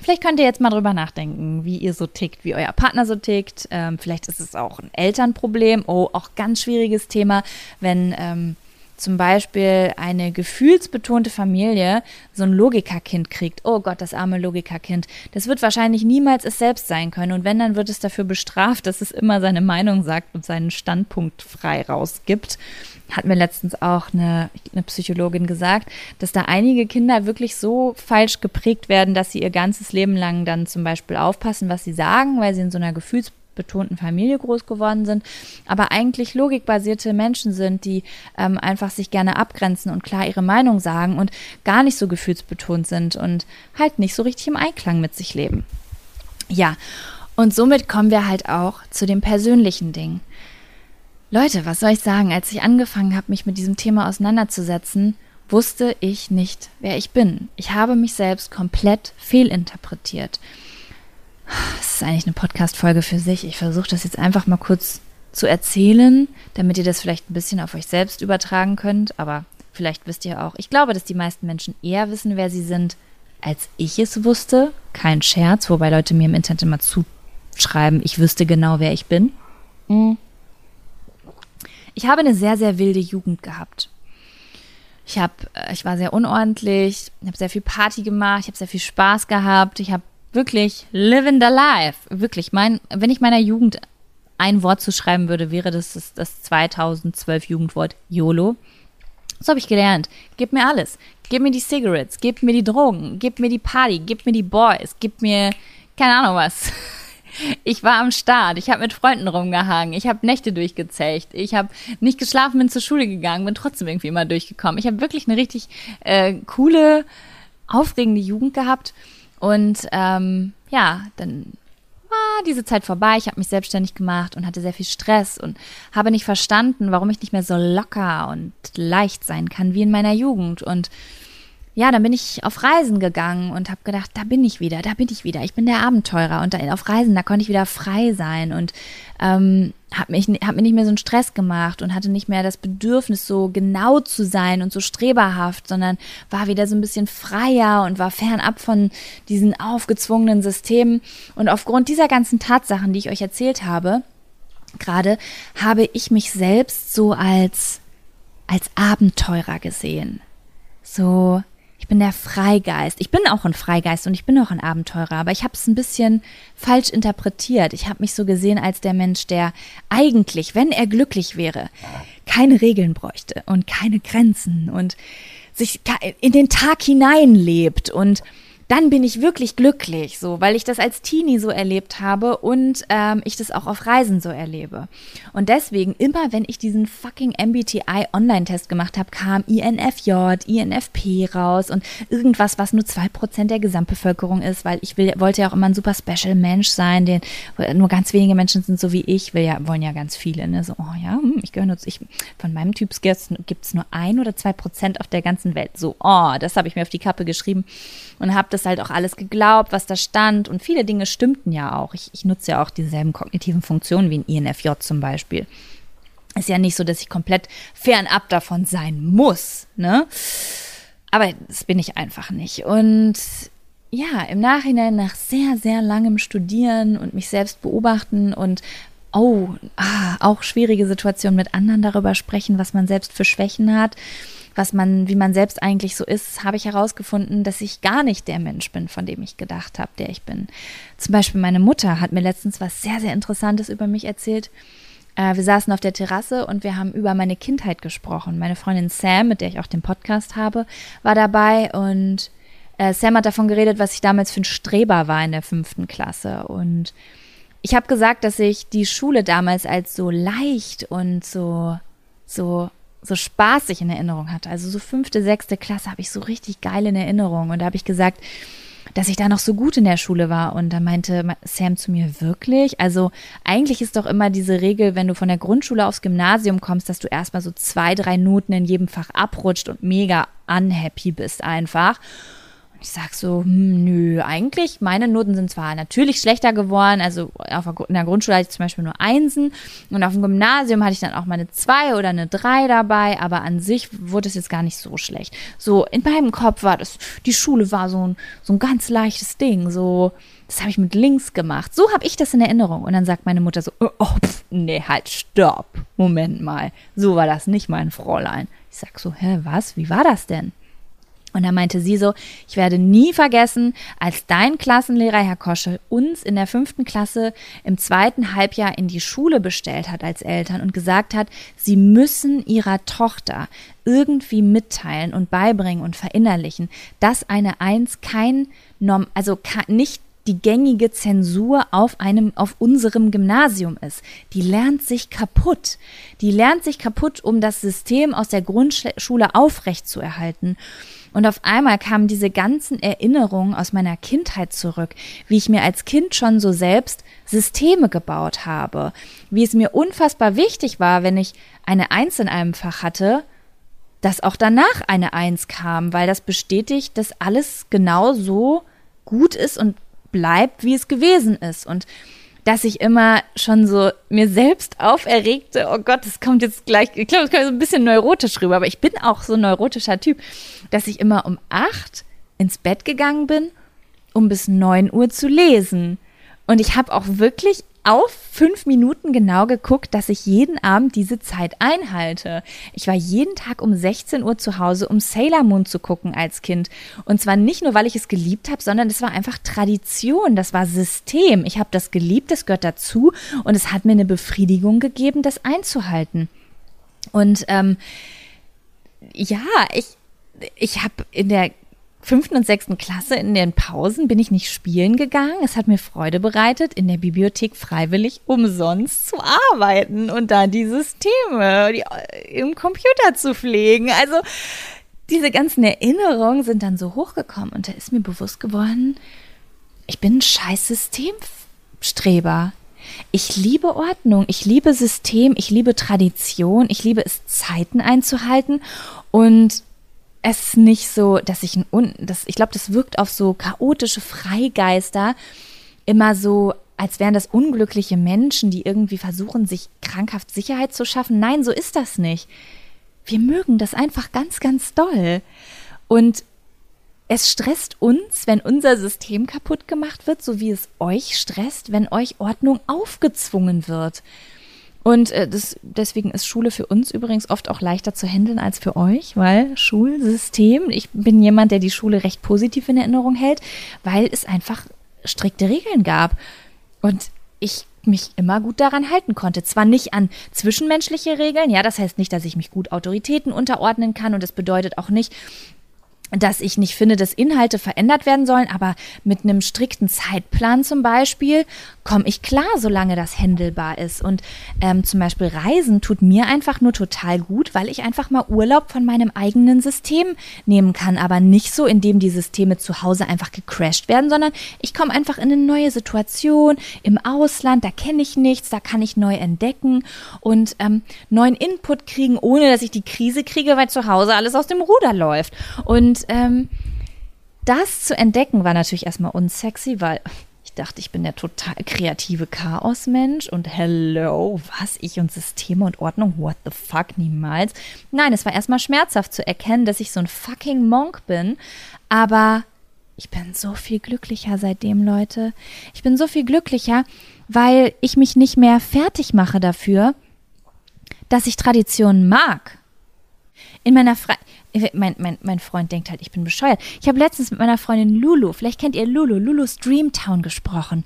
Vielleicht könnt ihr jetzt mal drüber nachdenken, wie ihr so tickt, wie euer Partner so tickt. Ähm, vielleicht ist es auch ein Elternproblem. Oh, auch ganz schwieriges Thema, wenn ähm, zum Beispiel eine gefühlsbetonte Familie so ein Logikerkind kriegt, oh Gott, das arme Logikerkind, das wird wahrscheinlich niemals es selbst sein können. Und wenn, dann wird es dafür bestraft, dass es immer seine Meinung sagt und seinen Standpunkt frei rausgibt. Hat mir letztens auch eine, eine Psychologin gesagt, dass da einige Kinder wirklich so falsch geprägt werden, dass sie ihr ganzes Leben lang dann zum Beispiel aufpassen, was sie sagen, weil sie in so einer Gefühls betonten Familie groß geworden sind, aber eigentlich logikbasierte Menschen sind, die ähm, einfach sich gerne abgrenzen und klar ihre Meinung sagen und gar nicht so gefühlsbetont sind und halt nicht so richtig im Einklang mit sich leben. Ja, und somit kommen wir halt auch zu dem persönlichen Ding. Leute, was soll ich sagen? Als ich angefangen habe, mich mit diesem Thema auseinanderzusetzen, wusste ich nicht, wer ich bin. Ich habe mich selbst komplett fehlinterpretiert. Das ist eigentlich eine Podcast-Folge für sich. Ich versuche das jetzt einfach mal kurz zu erzählen, damit ihr das vielleicht ein bisschen auf euch selbst übertragen könnt. Aber vielleicht wisst ihr auch, ich glaube, dass die meisten Menschen eher wissen, wer sie sind, als ich es wusste. Kein Scherz, wobei Leute mir im Internet immer zuschreiben, ich wüsste genau, wer ich bin. Mhm. Ich habe eine sehr, sehr wilde Jugend gehabt. Ich habe, äh, ich war sehr unordentlich, habe sehr viel Party gemacht, ich habe sehr viel Spaß gehabt, ich habe wirklich living the life. Wirklich, mein, wenn ich meiner Jugend ein Wort zu schreiben würde, wäre das das, das 2012 Jugendwort YOLO. So habe ich gelernt. Gib mir alles. Gib mir die Cigarettes, gib mir die Drogen, gib mir die Party, gib mir die Boys, gib mir keine Ahnung was. Ich war am Start, ich habe mit Freunden rumgehangen, ich habe Nächte durchgezecht, ich habe nicht geschlafen, bin zur Schule gegangen, bin trotzdem irgendwie immer durchgekommen. Ich habe wirklich eine richtig äh, coole, aufregende Jugend gehabt. Und ähm, ja, dann war diese Zeit vorbei. Ich habe mich selbstständig gemacht und hatte sehr viel Stress und habe nicht verstanden, warum ich nicht mehr so locker und leicht sein kann wie in meiner Jugend. Und ja, dann bin ich auf Reisen gegangen und habe gedacht, da bin ich wieder, da bin ich wieder. Ich bin der Abenteurer und da, auf Reisen, da konnte ich wieder frei sein und ähm, habe mich hab mir nicht mehr so einen Stress gemacht und hatte nicht mehr das Bedürfnis, so genau zu sein und so streberhaft, sondern war wieder so ein bisschen freier und war fernab von diesen aufgezwungenen Systemen. Und aufgrund dieser ganzen Tatsachen, die ich euch erzählt habe, gerade habe ich mich selbst so als als Abenteurer gesehen. So ich bin der Freigeist. Ich bin auch ein Freigeist und ich bin auch ein Abenteurer, aber ich habe es ein bisschen falsch interpretiert. Ich habe mich so gesehen als der Mensch, der eigentlich, wenn er glücklich wäre, keine Regeln bräuchte und keine Grenzen und sich in den Tag hineinlebt und dann bin ich wirklich glücklich, so, weil ich das als Teenie so erlebt habe und ähm, ich das auch auf Reisen so erlebe. Und deswegen, immer wenn ich diesen fucking MBTI Online-Test gemacht habe, kam INFJ, INFP raus und irgendwas, was nur zwei Prozent der Gesamtbevölkerung ist, weil ich will, wollte ja auch immer ein super Special Mensch sein, den nur ganz wenige Menschen sind so wie ich, will ja, wollen ja ganz viele, ne? So, oh ja, hm, ich gehöre nur zu, ich, von meinem Typ gibt es nur ein oder zwei Prozent auf der ganzen Welt. So, oh, das habe ich mir auf die Kappe geschrieben und habe das halt auch alles geglaubt, was da stand. Und viele Dinge stimmten ja auch. Ich, ich nutze ja auch dieselben kognitiven Funktionen wie ein INFJ zum Beispiel. Ist ja nicht so, dass ich komplett fernab davon sein muss, ne? Aber das bin ich einfach nicht. Und ja, im Nachhinein nach sehr, sehr langem Studieren und mich selbst beobachten und oh, ah, auch schwierige Situationen mit anderen darüber sprechen, was man selbst für Schwächen hat was man, wie man selbst eigentlich so ist, habe ich herausgefunden, dass ich gar nicht der Mensch bin, von dem ich gedacht habe, der ich bin. Zum Beispiel meine Mutter hat mir letztens was sehr, sehr Interessantes über mich erzählt. Äh, wir saßen auf der Terrasse und wir haben über meine Kindheit gesprochen. Meine Freundin Sam, mit der ich auch den Podcast habe, war dabei und äh, Sam hat davon geredet, was ich damals für ein Streber war in der fünften Klasse. Und ich habe gesagt, dass ich die Schule damals als so leicht und so, so so spaßig in Erinnerung hatte. Also so fünfte, sechste Klasse habe ich so richtig geil in Erinnerung. Und da habe ich gesagt, dass ich da noch so gut in der Schule war. Und da meinte Sam zu mir, wirklich? Also eigentlich ist doch immer diese Regel, wenn du von der Grundschule aufs Gymnasium kommst, dass du erstmal so zwei, drei Noten in jedem Fach abrutscht und mega unhappy bist einfach. Ich sag so, hm, nö, eigentlich, meine Noten sind zwar natürlich schlechter geworden, also auf der, in der Grundschule hatte ich zum Beispiel nur Einsen und auf dem Gymnasium hatte ich dann auch mal eine Zwei oder eine Drei dabei, aber an sich wurde es jetzt gar nicht so schlecht. So, in meinem Kopf war das, die Schule war so ein, so ein ganz leichtes Ding, so, das habe ich mit links gemacht. So habe ich das in Erinnerung. Und dann sagt meine Mutter so, oh, oh pf, nee, halt, stopp, Moment mal, so war das nicht, mein Fräulein. Ich sag so, hä, was, wie war das denn? Und da meinte sie so, ich werde nie vergessen, als dein Klassenlehrer, Herr Kosche, uns in der fünften Klasse im zweiten Halbjahr in die Schule bestellt hat als Eltern und gesagt hat, sie müssen ihrer Tochter irgendwie mitteilen und beibringen und verinnerlichen, dass eine Eins kein Norm, also nicht die gängige Zensur auf einem, auf unserem Gymnasium ist. Die lernt sich kaputt. Die lernt sich kaputt, um das System aus der Grundschule aufrechtzuerhalten. Und auf einmal kamen diese ganzen Erinnerungen aus meiner Kindheit zurück, wie ich mir als Kind schon so selbst Systeme gebaut habe, wie es mir unfassbar wichtig war, wenn ich eine Eins in einem Fach hatte, dass auch danach eine Eins kam, weil das bestätigt, dass alles genau so gut ist und bleibt, wie es gewesen ist. Und dass ich immer schon so mir selbst auferregte, oh Gott, das kommt jetzt gleich, ich glaube, das kommt so ein bisschen neurotisch rüber, aber ich bin auch so ein neurotischer Typ, dass ich immer um acht ins Bett gegangen bin, um bis neun Uhr zu lesen. Und ich habe auch wirklich auf fünf Minuten genau geguckt, dass ich jeden Abend diese Zeit einhalte. Ich war jeden Tag um 16 Uhr zu Hause, um Sailor Moon zu gucken als Kind. Und zwar nicht nur, weil ich es geliebt habe, sondern es war einfach Tradition, das war System. Ich habe das geliebt, das gehört dazu und es hat mir eine Befriedigung gegeben, das einzuhalten. Und ähm, ja, ich, ich habe in der fünften und sechsten Klasse in den Pausen bin ich nicht spielen gegangen. Es hat mir Freude bereitet, in der Bibliothek freiwillig umsonst zu arbeiten und da die Systeme die, äh, im Computer zu pflegen. Also diese ganzen Erinnerungen sind dann so hochgekommen und da ist mir bewusst geworden, ich bin ein scheiß Systemstreber. Ich liebe Ordnung, ich liebe System, ich liebe Tradition, ich liebe es, Zeiten einzuhalten und es nicht so, dass ich ein, Un das, ich glaube, das wirkt auf so chaotische Freigeister immer so, als wären das unglückliche Menschen, die irgendwie versuchen, sich krankhaft Sicherheit zu schaffen. Nein, so ist das nicht. Wir mögen das einfach ganz, ganz doll. Und es stresst uns, wenn unser System kaputt gemacht wird, so wie es euch stresst, wenn euch Ordnung aufgezwungen wird. Und äh, das, deswegen ist Schule für uns übrigens oft auch leichter zu handeln als für euch, weil Schulsystem, ich bin jemand, der die Schule recht positiv in Erinnerung hält, weil es einfach strikte Regeln gab. Und ich mich immer gut daran halten konnte. Zwar nicht an zwischenmenschliche Regeln, ja, das heißt nicht, dass ich mich gut Autoritäten unterordnen kann und das bedeutet auch nicht, dass ich nicht finde, dass Inhalte verändert werden sollen, aber mit einem strikten Zeitplan zum Beispiel komme ich klar, solange das händelbar ist. Und ähm, zum Beispiel Reisen tut mir einfach nur total gut, weil ich einfach mal Urlaub von meinem eigenen System nehmen kann, aber nicht so, indem die Systeme zu Hause einfach gecrashed werden, sondern ich komme einfach in eine neue Situation im Ausland, da kenne ich nichts, da kann ich neu entdecken und ähm, neuen Input kriegen, ohne dass ich die Krise kriege, weil zu Hause alles aus dem Ruder läuft. Und ähm, das zu entdecken war natürlich erstmal unsexy, weil ich dachte, ich bin der total kreative Chaosmensch und hello, was ich und Systeme und Ordnung, what the fuck, niemals. Nein, es war erstmal schmerzhaft zu erkennen, dass ich so ein fucking Monk bin, aber ich bin so viel glücklicher seitdem, Leute. Ich bin so viel glücklicher, weil ich mich nicht mehr fertig mache dafür, dass ich Traditionen mag. In meiner Fre mein, mein, mein Freund denkt halt, ich bin bescheuert. Ich habe letztens mit meiner Freundin Lulu, vielleicht kennt ihr Lulu, Lulu's Dreamtown gesprochen.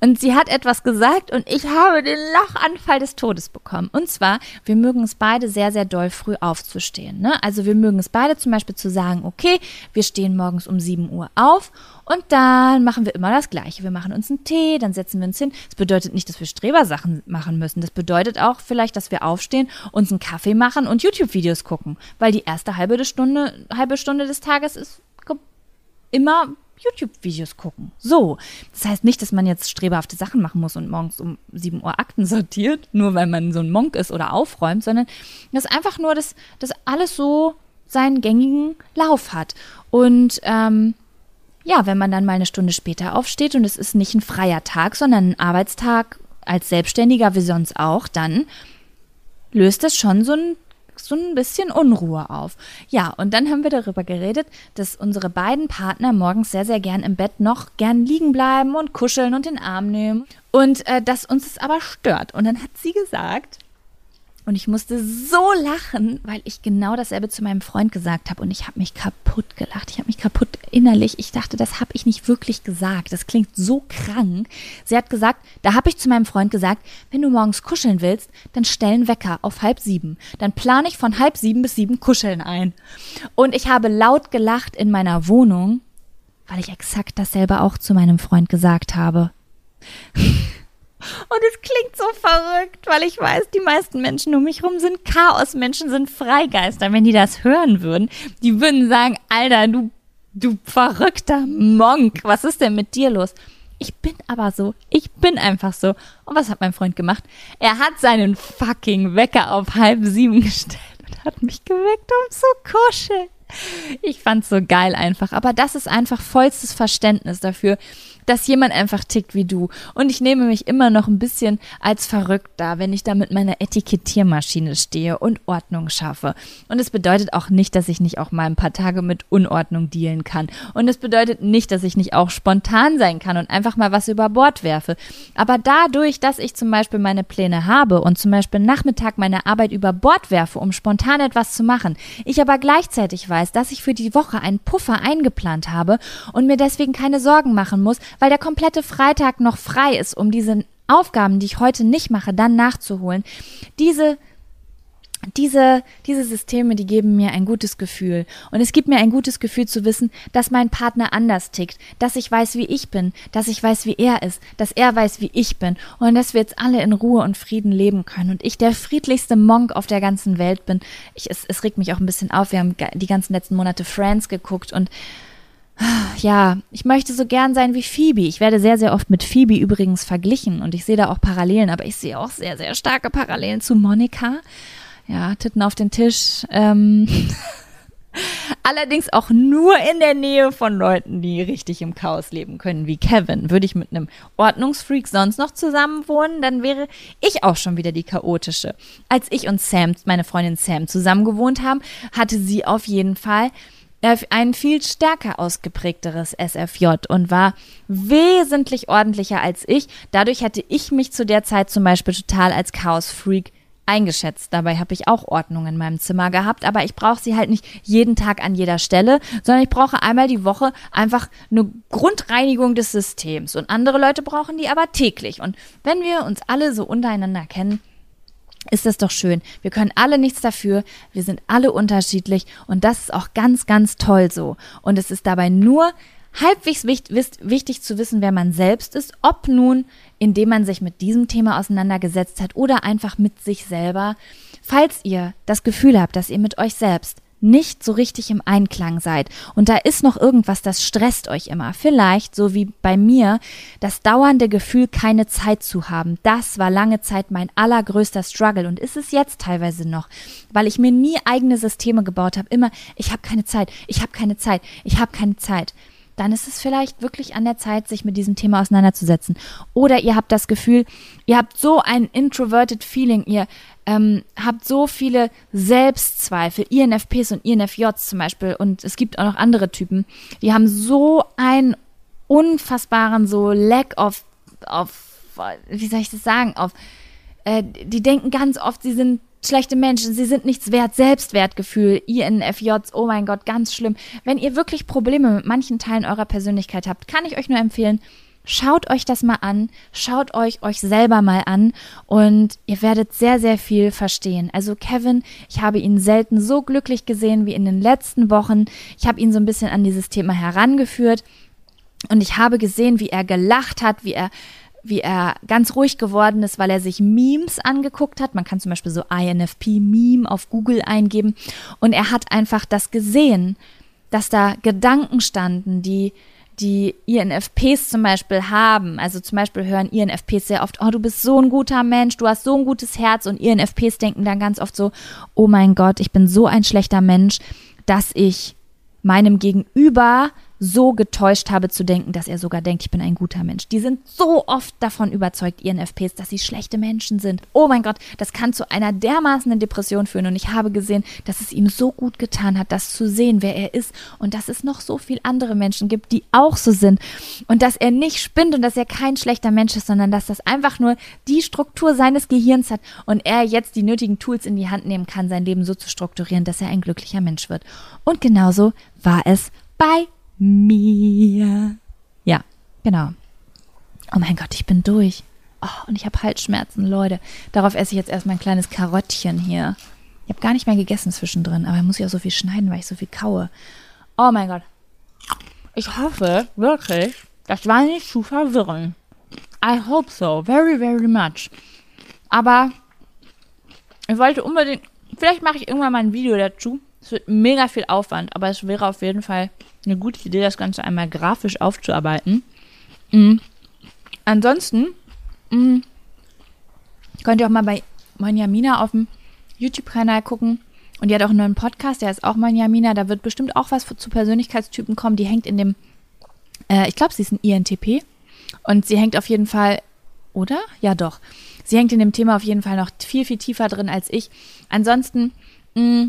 Und sie hat etwas gesagt und ich habe den Lachanfall des Todes bekommen. Und zwar, wir mögen es beide sehr, sehr doll früh aufzustehen. Ne? Also wir mögen es beide zum Beispiel zu sagen, okay, wir stehen morgens um 7 Uhr auf und dann machen wir immer das Gleiche. Wir machen uns einen Tee, dann setzen wir uns hin. Das bedeutet nicht, dass wir Strebersachen machen müssen. Das bedeutet auch vielleicht, dass wir aufstehen, uns einen Kaffee machen und YouTube-Videos gucken. Weil die erste halbe Stunde, halbe Stunde des Tages ist immer YouTube-Videos gucken. So. Das heißt nicht, dass man jetzt strebehafte Sachen machen muss und morgens um 7 Uhr Akten sortiert, nur weil man so ein Monk ist oder aufräumt, sondern das ist einfach nur, dass, dass alles so seinen gängigen Lauf hat. Und ähm, ja, wenn man dann mal eine Stunde später aufsteht und es ist nicht ein freier Tag, sondern ein Arbeitstag als Selbstständiger wie sonst auch, dann löst das schon so ein so ein bisschen Unruhe auf. Ja, und dann haben wir darüber geredet, dass unsere beiden Partner morgens sehr, sehr gern im Bett noch gern liegen bleiben und kuscheln und den Arm nehmen. Und äh, dass uns es aber stört. Und dann hat sie gesagt, und ich musste so lachen, weil ich genau dasselbe zu meinem Freund gesagt habe. Und ich habe mich kaputt gelacht. Ich habe mich kaputt innerlich. Ich dachte, das habe ich nicht wirklich gesagt. Das klingt so krank. Sie hat gesagt, da habe ich zu meinem Freund gesagt, wenn du morgens kuscheln willst, dann stell einen Wecker auf halb sieben. Dann plane ich von halb sieben bis sieben Kuscheln ein. Und ich habe laut gelacht in meiner Wohnung, weil ich exakt dasselbe auch zu meinem Freund gesagt habe. Und es klingt so verrückt, weil ich weiß, die meisten Menschen um mich herum sind Chaosmenschen, sind Freigeister. Wenn die das hören würden, die würden sagen, Alter, du, du verrückter Monk, was ist denn mit dir los? Ich bin aber so. Ich bin einfach so. Und was hat mein Freund gemacht? Er hat seinen fucking Wecker auf halb sieben gestellt und hat mich geweckt, um zu kuscheln. Ich fand's so geil einfach. Aber das ist einfach vollstes Verständnis dafür, dass jemand einfach tickt wie du. Und ich nehme mich immer noch ein bisschen als verrückt da, wenn ich da mit meiner Etikettiermaschine stehe und Ordnung schaffe. Und es bedeutet auch nicht, dass ich nicht auch mal ein paar Tage mit Unordnung dealen kann. Und es bedeutet nicht, dass ich nicht auch spontan sein kann und einfach mal was über Bord werfe. Aber dadurch, dass ich zum Beispiel meine Pläne habe und zum Beispiel Nachmittag meine Arbeit über Bord werfe, um spontan etwas zu machen, ich aber gleichzeitig weiß, dass ich für die Woche einen Puffer eingeplant habe und mir deswegen keine Sorgen machen muss, weil der komplette Freitag noch frei ist, um diese Aufgaben, die ich heute nicht mache, dann nachzuholen. Diese diese, diese Systeme, die geben mir ein gutes Gefühl. Und es gibt mir ein gutes Gefühl zu wissen, dass mein Partner anders tickt, dass ich weiß, wie ich bin, dass ich weiß, wie er ist, dass er weiß, wie ich bin und dass wir jetzt alle in Ruhe und Frieden leben können und ich der friedlichste Monk auf der ganzen Welt bin. Ich, es, es regt mich auch ein bisschen auf. Wir haben die ganzen letzten Monate Friends geguckt und ja, ich möchte so gern sein wie Phoebe. Ich werde sehr, sehr oft mit Phoebe übrigens verglichen und ich sehe da auch Parallelen, aber ich sehe auch sehr, sehr starke Parallelen zu Monika. Ja, Titten auf den Tisch. Ähm Allerdings auch nur in der Nähe von Leuten, die richtig im Chaos leben können, wie Kevin. Würde ich mit einem Ordnungsfreak sonst noch zusammen wohnen, dann wäre ich auch schon wieder die chaotische. Als ich und Sam, meine Freundin Sam, zusammen gewohnt haben, hatte sie auf jeden Fall ein viel stärker ausgeprägteres SFJ und war wesentlich ordentlicher als ich. Dadurch hatte ich mich zu der Zeit zum Beispiel total als Chaos-Freak eingeschätzt. Dabei habe ich auch Ordnung in meinem Zimmer gehabt, aber ich brauche sie halt nicht jeden Tag an jeder Stelle, sondern ich brauche einmal die Woche einfach eine Grundreinigung des Systems. Und andere Leute brauchen die aber täglich. Und wenn wir uns alle so untereinander kennen, ist das doch schön. Wir können alle nichts dafür. Wir sind alle unterschiedlich und das ist auch ganz, ganz toll so. Und es ist dabei nur halbwegs wichtig zu wissen, wer man selbst ist, ob nun, indem man sich mit diesem Thema auseinandergesetzt hat oder einfach mit sich selber. Falls ihr das Gefühl habt, dass ihr mit euch selbst nicht so richtig im Einklang seid und da ist noch irgendwas, das stresst euch immer. Vielleicht, so wie bei mir, das dauernde Gefühl, keine Zeit zu haben. Das war lange Zeit mein allergrößter Struggle und ist es jetzt teilweise noch, weil ich mir nie eigene Systeme gebaut habe. Immer, ich habe keine Zeit, ich habe keine Zeit, ich habe keine Zeit dann ist es vielleicht wirklich an der Zeit, sich mit diesem Thema auseinanderzusetzen. Oder ihr habt das Gefühl, ihr habt so ein introverted Feeling, ihr ähm, habt so viele Selbstzweifel, INFPs und INFJs zum Beispiel, und es gibt auch noch andere Typen, die haben so einen unfassbaren so Lack of, of wie soll ich das sagen, auf, äh, die denken ganz oft, sie sind schlechte Menschen, sie sind nichts wert, Selbstwertgefühl, INFJs, oh mein Gott, ganz schlimm. Wenn ihr wirklich Probleme mit manchen Teilen eurer Persönlichkeit habt, kann ich euch nur empfehlen, schaut euch das mal an, schaut euch euch selber mal an und ihr werdet sehr, sehr viel verstehen. Also Kevin, ich habe ihn selten so glücklich gesehen wie in den letzten Wochen. Ich habe ihn so ein bisschen an dieses Thema herangeführt und ich habe gesehen, wie er gelacht hat, wie er wie er ganz ruhig geworden ist, weil er sich Memes angeguckt hat. Man kann zum Beispiel so INFP-Meme auf Google eingeben. Und er hat einfach das gesehen, dass da Gedanken standen, die die INFPs zum Beispiel haben. Also zum Beispiel hören INFPs sehr oft, oh, du bist so ein guter Mensch, du hast so ein gutes Herz. Und INFPs denken dann ganz oft so, oh mein Gott, ich bin so ein schlechter Mensch, dass ich meinem Gegenüber so getäuscht habe zu denken, dass er sogar denkt, ich bin ein guter Mensch. Die sind so oft davon überzeugt, ihren FPs, dass sie schlechte Menschen sind. Oh mein Gott, das kann zu einer dermaßenen Depression führen. Und ich habe gesehen, dass es ihm so gut getan hat, das zu sehen, wer er ist. Und dass es noch so viele andere Menschen gibt, die auch so sind. Und dass er nicht spinnt und dass er kein schlechter Mensch ist, sondern dass das einfach nur die Struktur seines Gehirns hat und er jetzt die nötigen Tools in die Hand nehmen kann, sein Leben so zu strukturieren, dass er ein glücklicher Mensch wird. Und genauso war es bei mir. Ja, genau. Oh mein Gott, ich bin durch. Oh, und ich habe Halsschmerzen, Leute. Darauf esse ich jetzt erstmal ein kleines Karottchen hier. Ich habe gar nicht mehr gegessen zwischendrin, aber ich muss ja auch so viel schneiden, weil ich so viel kaue. Oh mein Gott. Ich hoffe wirklich, das war nicht zu verwirren. I hope so, very, very much. Aber ich wollte unbedingt, vielleicht mache ich irgendwann mal ein Video dazu. Es wird mega viel Aufwand, aber es wäre auf jeden Fall eine gute Idee, das Ganze einmal grafisch aufzuarbeiten. Mhm. Ansonsten mhm, könnt ihr auch mal bei Monjamina auf dem YouTube-Kanal gucken. Und die hat auch einen neuen Podcast, der ist auch Monjamina. Da wird bestimmt auch was zu Persönlichkeitstypen kommen. Die hängt in dem, äh, ich glaube, sie ist ein INTP. Und sie hängt auf jeden Fall, oder? Ja, doch. Sie hängt in dem Thema auf jeden Fall noch viel, viel tiefer drin als ich. Ansonsten, mh,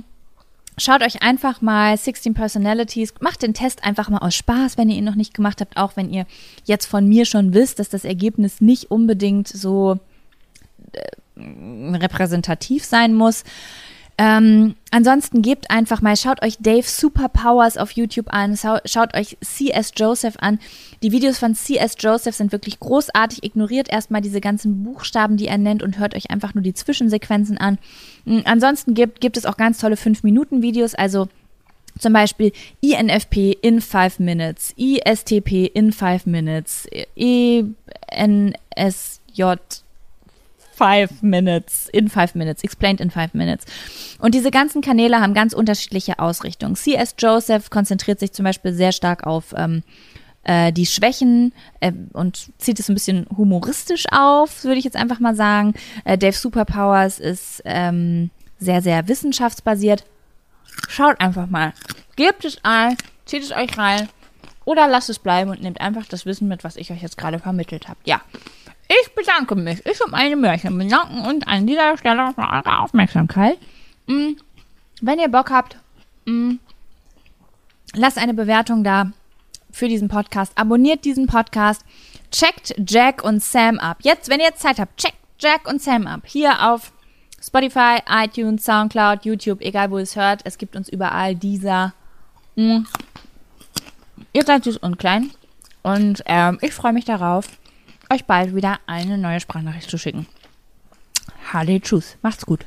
Schaut euch einfach mal 16 Personalities, macht den Test einfach mal aus Spaß, wenn ihr ihn noch nicht gemacht habt, auch wenn ihr jetzt von mir schon wisst, dass das Ergebnis nicht unbedingt so äh, repräsentativ sein muss. Ähm, ansonsten gebt einfach mal, schaut euch Dave Superpowers auf YouTube an, schaut euch C.S. Joseph an. Die Videos von C.S. Joseph sind wirklich großartig. Ignoriert erstmal diese ganzen Buchstaben, die er nennt und hört euch einfach nur die Zwischensequenzen an. Hm, ansonsten gibt, gibt es auch ganz tolle 5-Minuten-Videos, also zum Beispiel INFP in 5 Minutes, ISTP in 5 Minutes, ENSJ five minutes, in five minutes, explained in five minutes. Und diese ganzen Kanäle haben ganz unterschiedliche Ausrichtungen. C.S. Joseph konzentriert sich zum Beispiel sehr stark auf ähm, äh, die Schwächen äh, und zieht es ein bisschen humoristisch auf, würde ich jetzt einfach mal sagen. Äh, Dave Superpowers ist ähm, sehr, sehr wissenschaftsbasiert. Schaut einfach mal. Gebt es ein, zieht es euch rein oder lasst es bleiben und nehmt einfach das Wissen mit, was ich euch jetzt gerade vermittelt habe. Ja. Ich bedanke mich. Ich um eine Märchen bedanken und an dieser Stelle für eure Aufmerksamkeit. Mm, wenn ihr Bock habt, mm, lasst eine Bewertung da für diesen Podcast. Abonniert diesen Podcast. Checkt Jack und Sam ab. Jetzt, wenn ihr jetzt Zeit habt, checkt Jack und Sam ab. Hier auf Spotify, iTunes, Soundcloud, YouTube, egal wo ihr es hört. Es gibt uns überall dieser. Mm. Ihr seid süß und klein. Und ähm, ich freue mich darauf, euch bald wieder eine neue Sprachnachricht zu schicken. Halle, tschüss, macht's gut.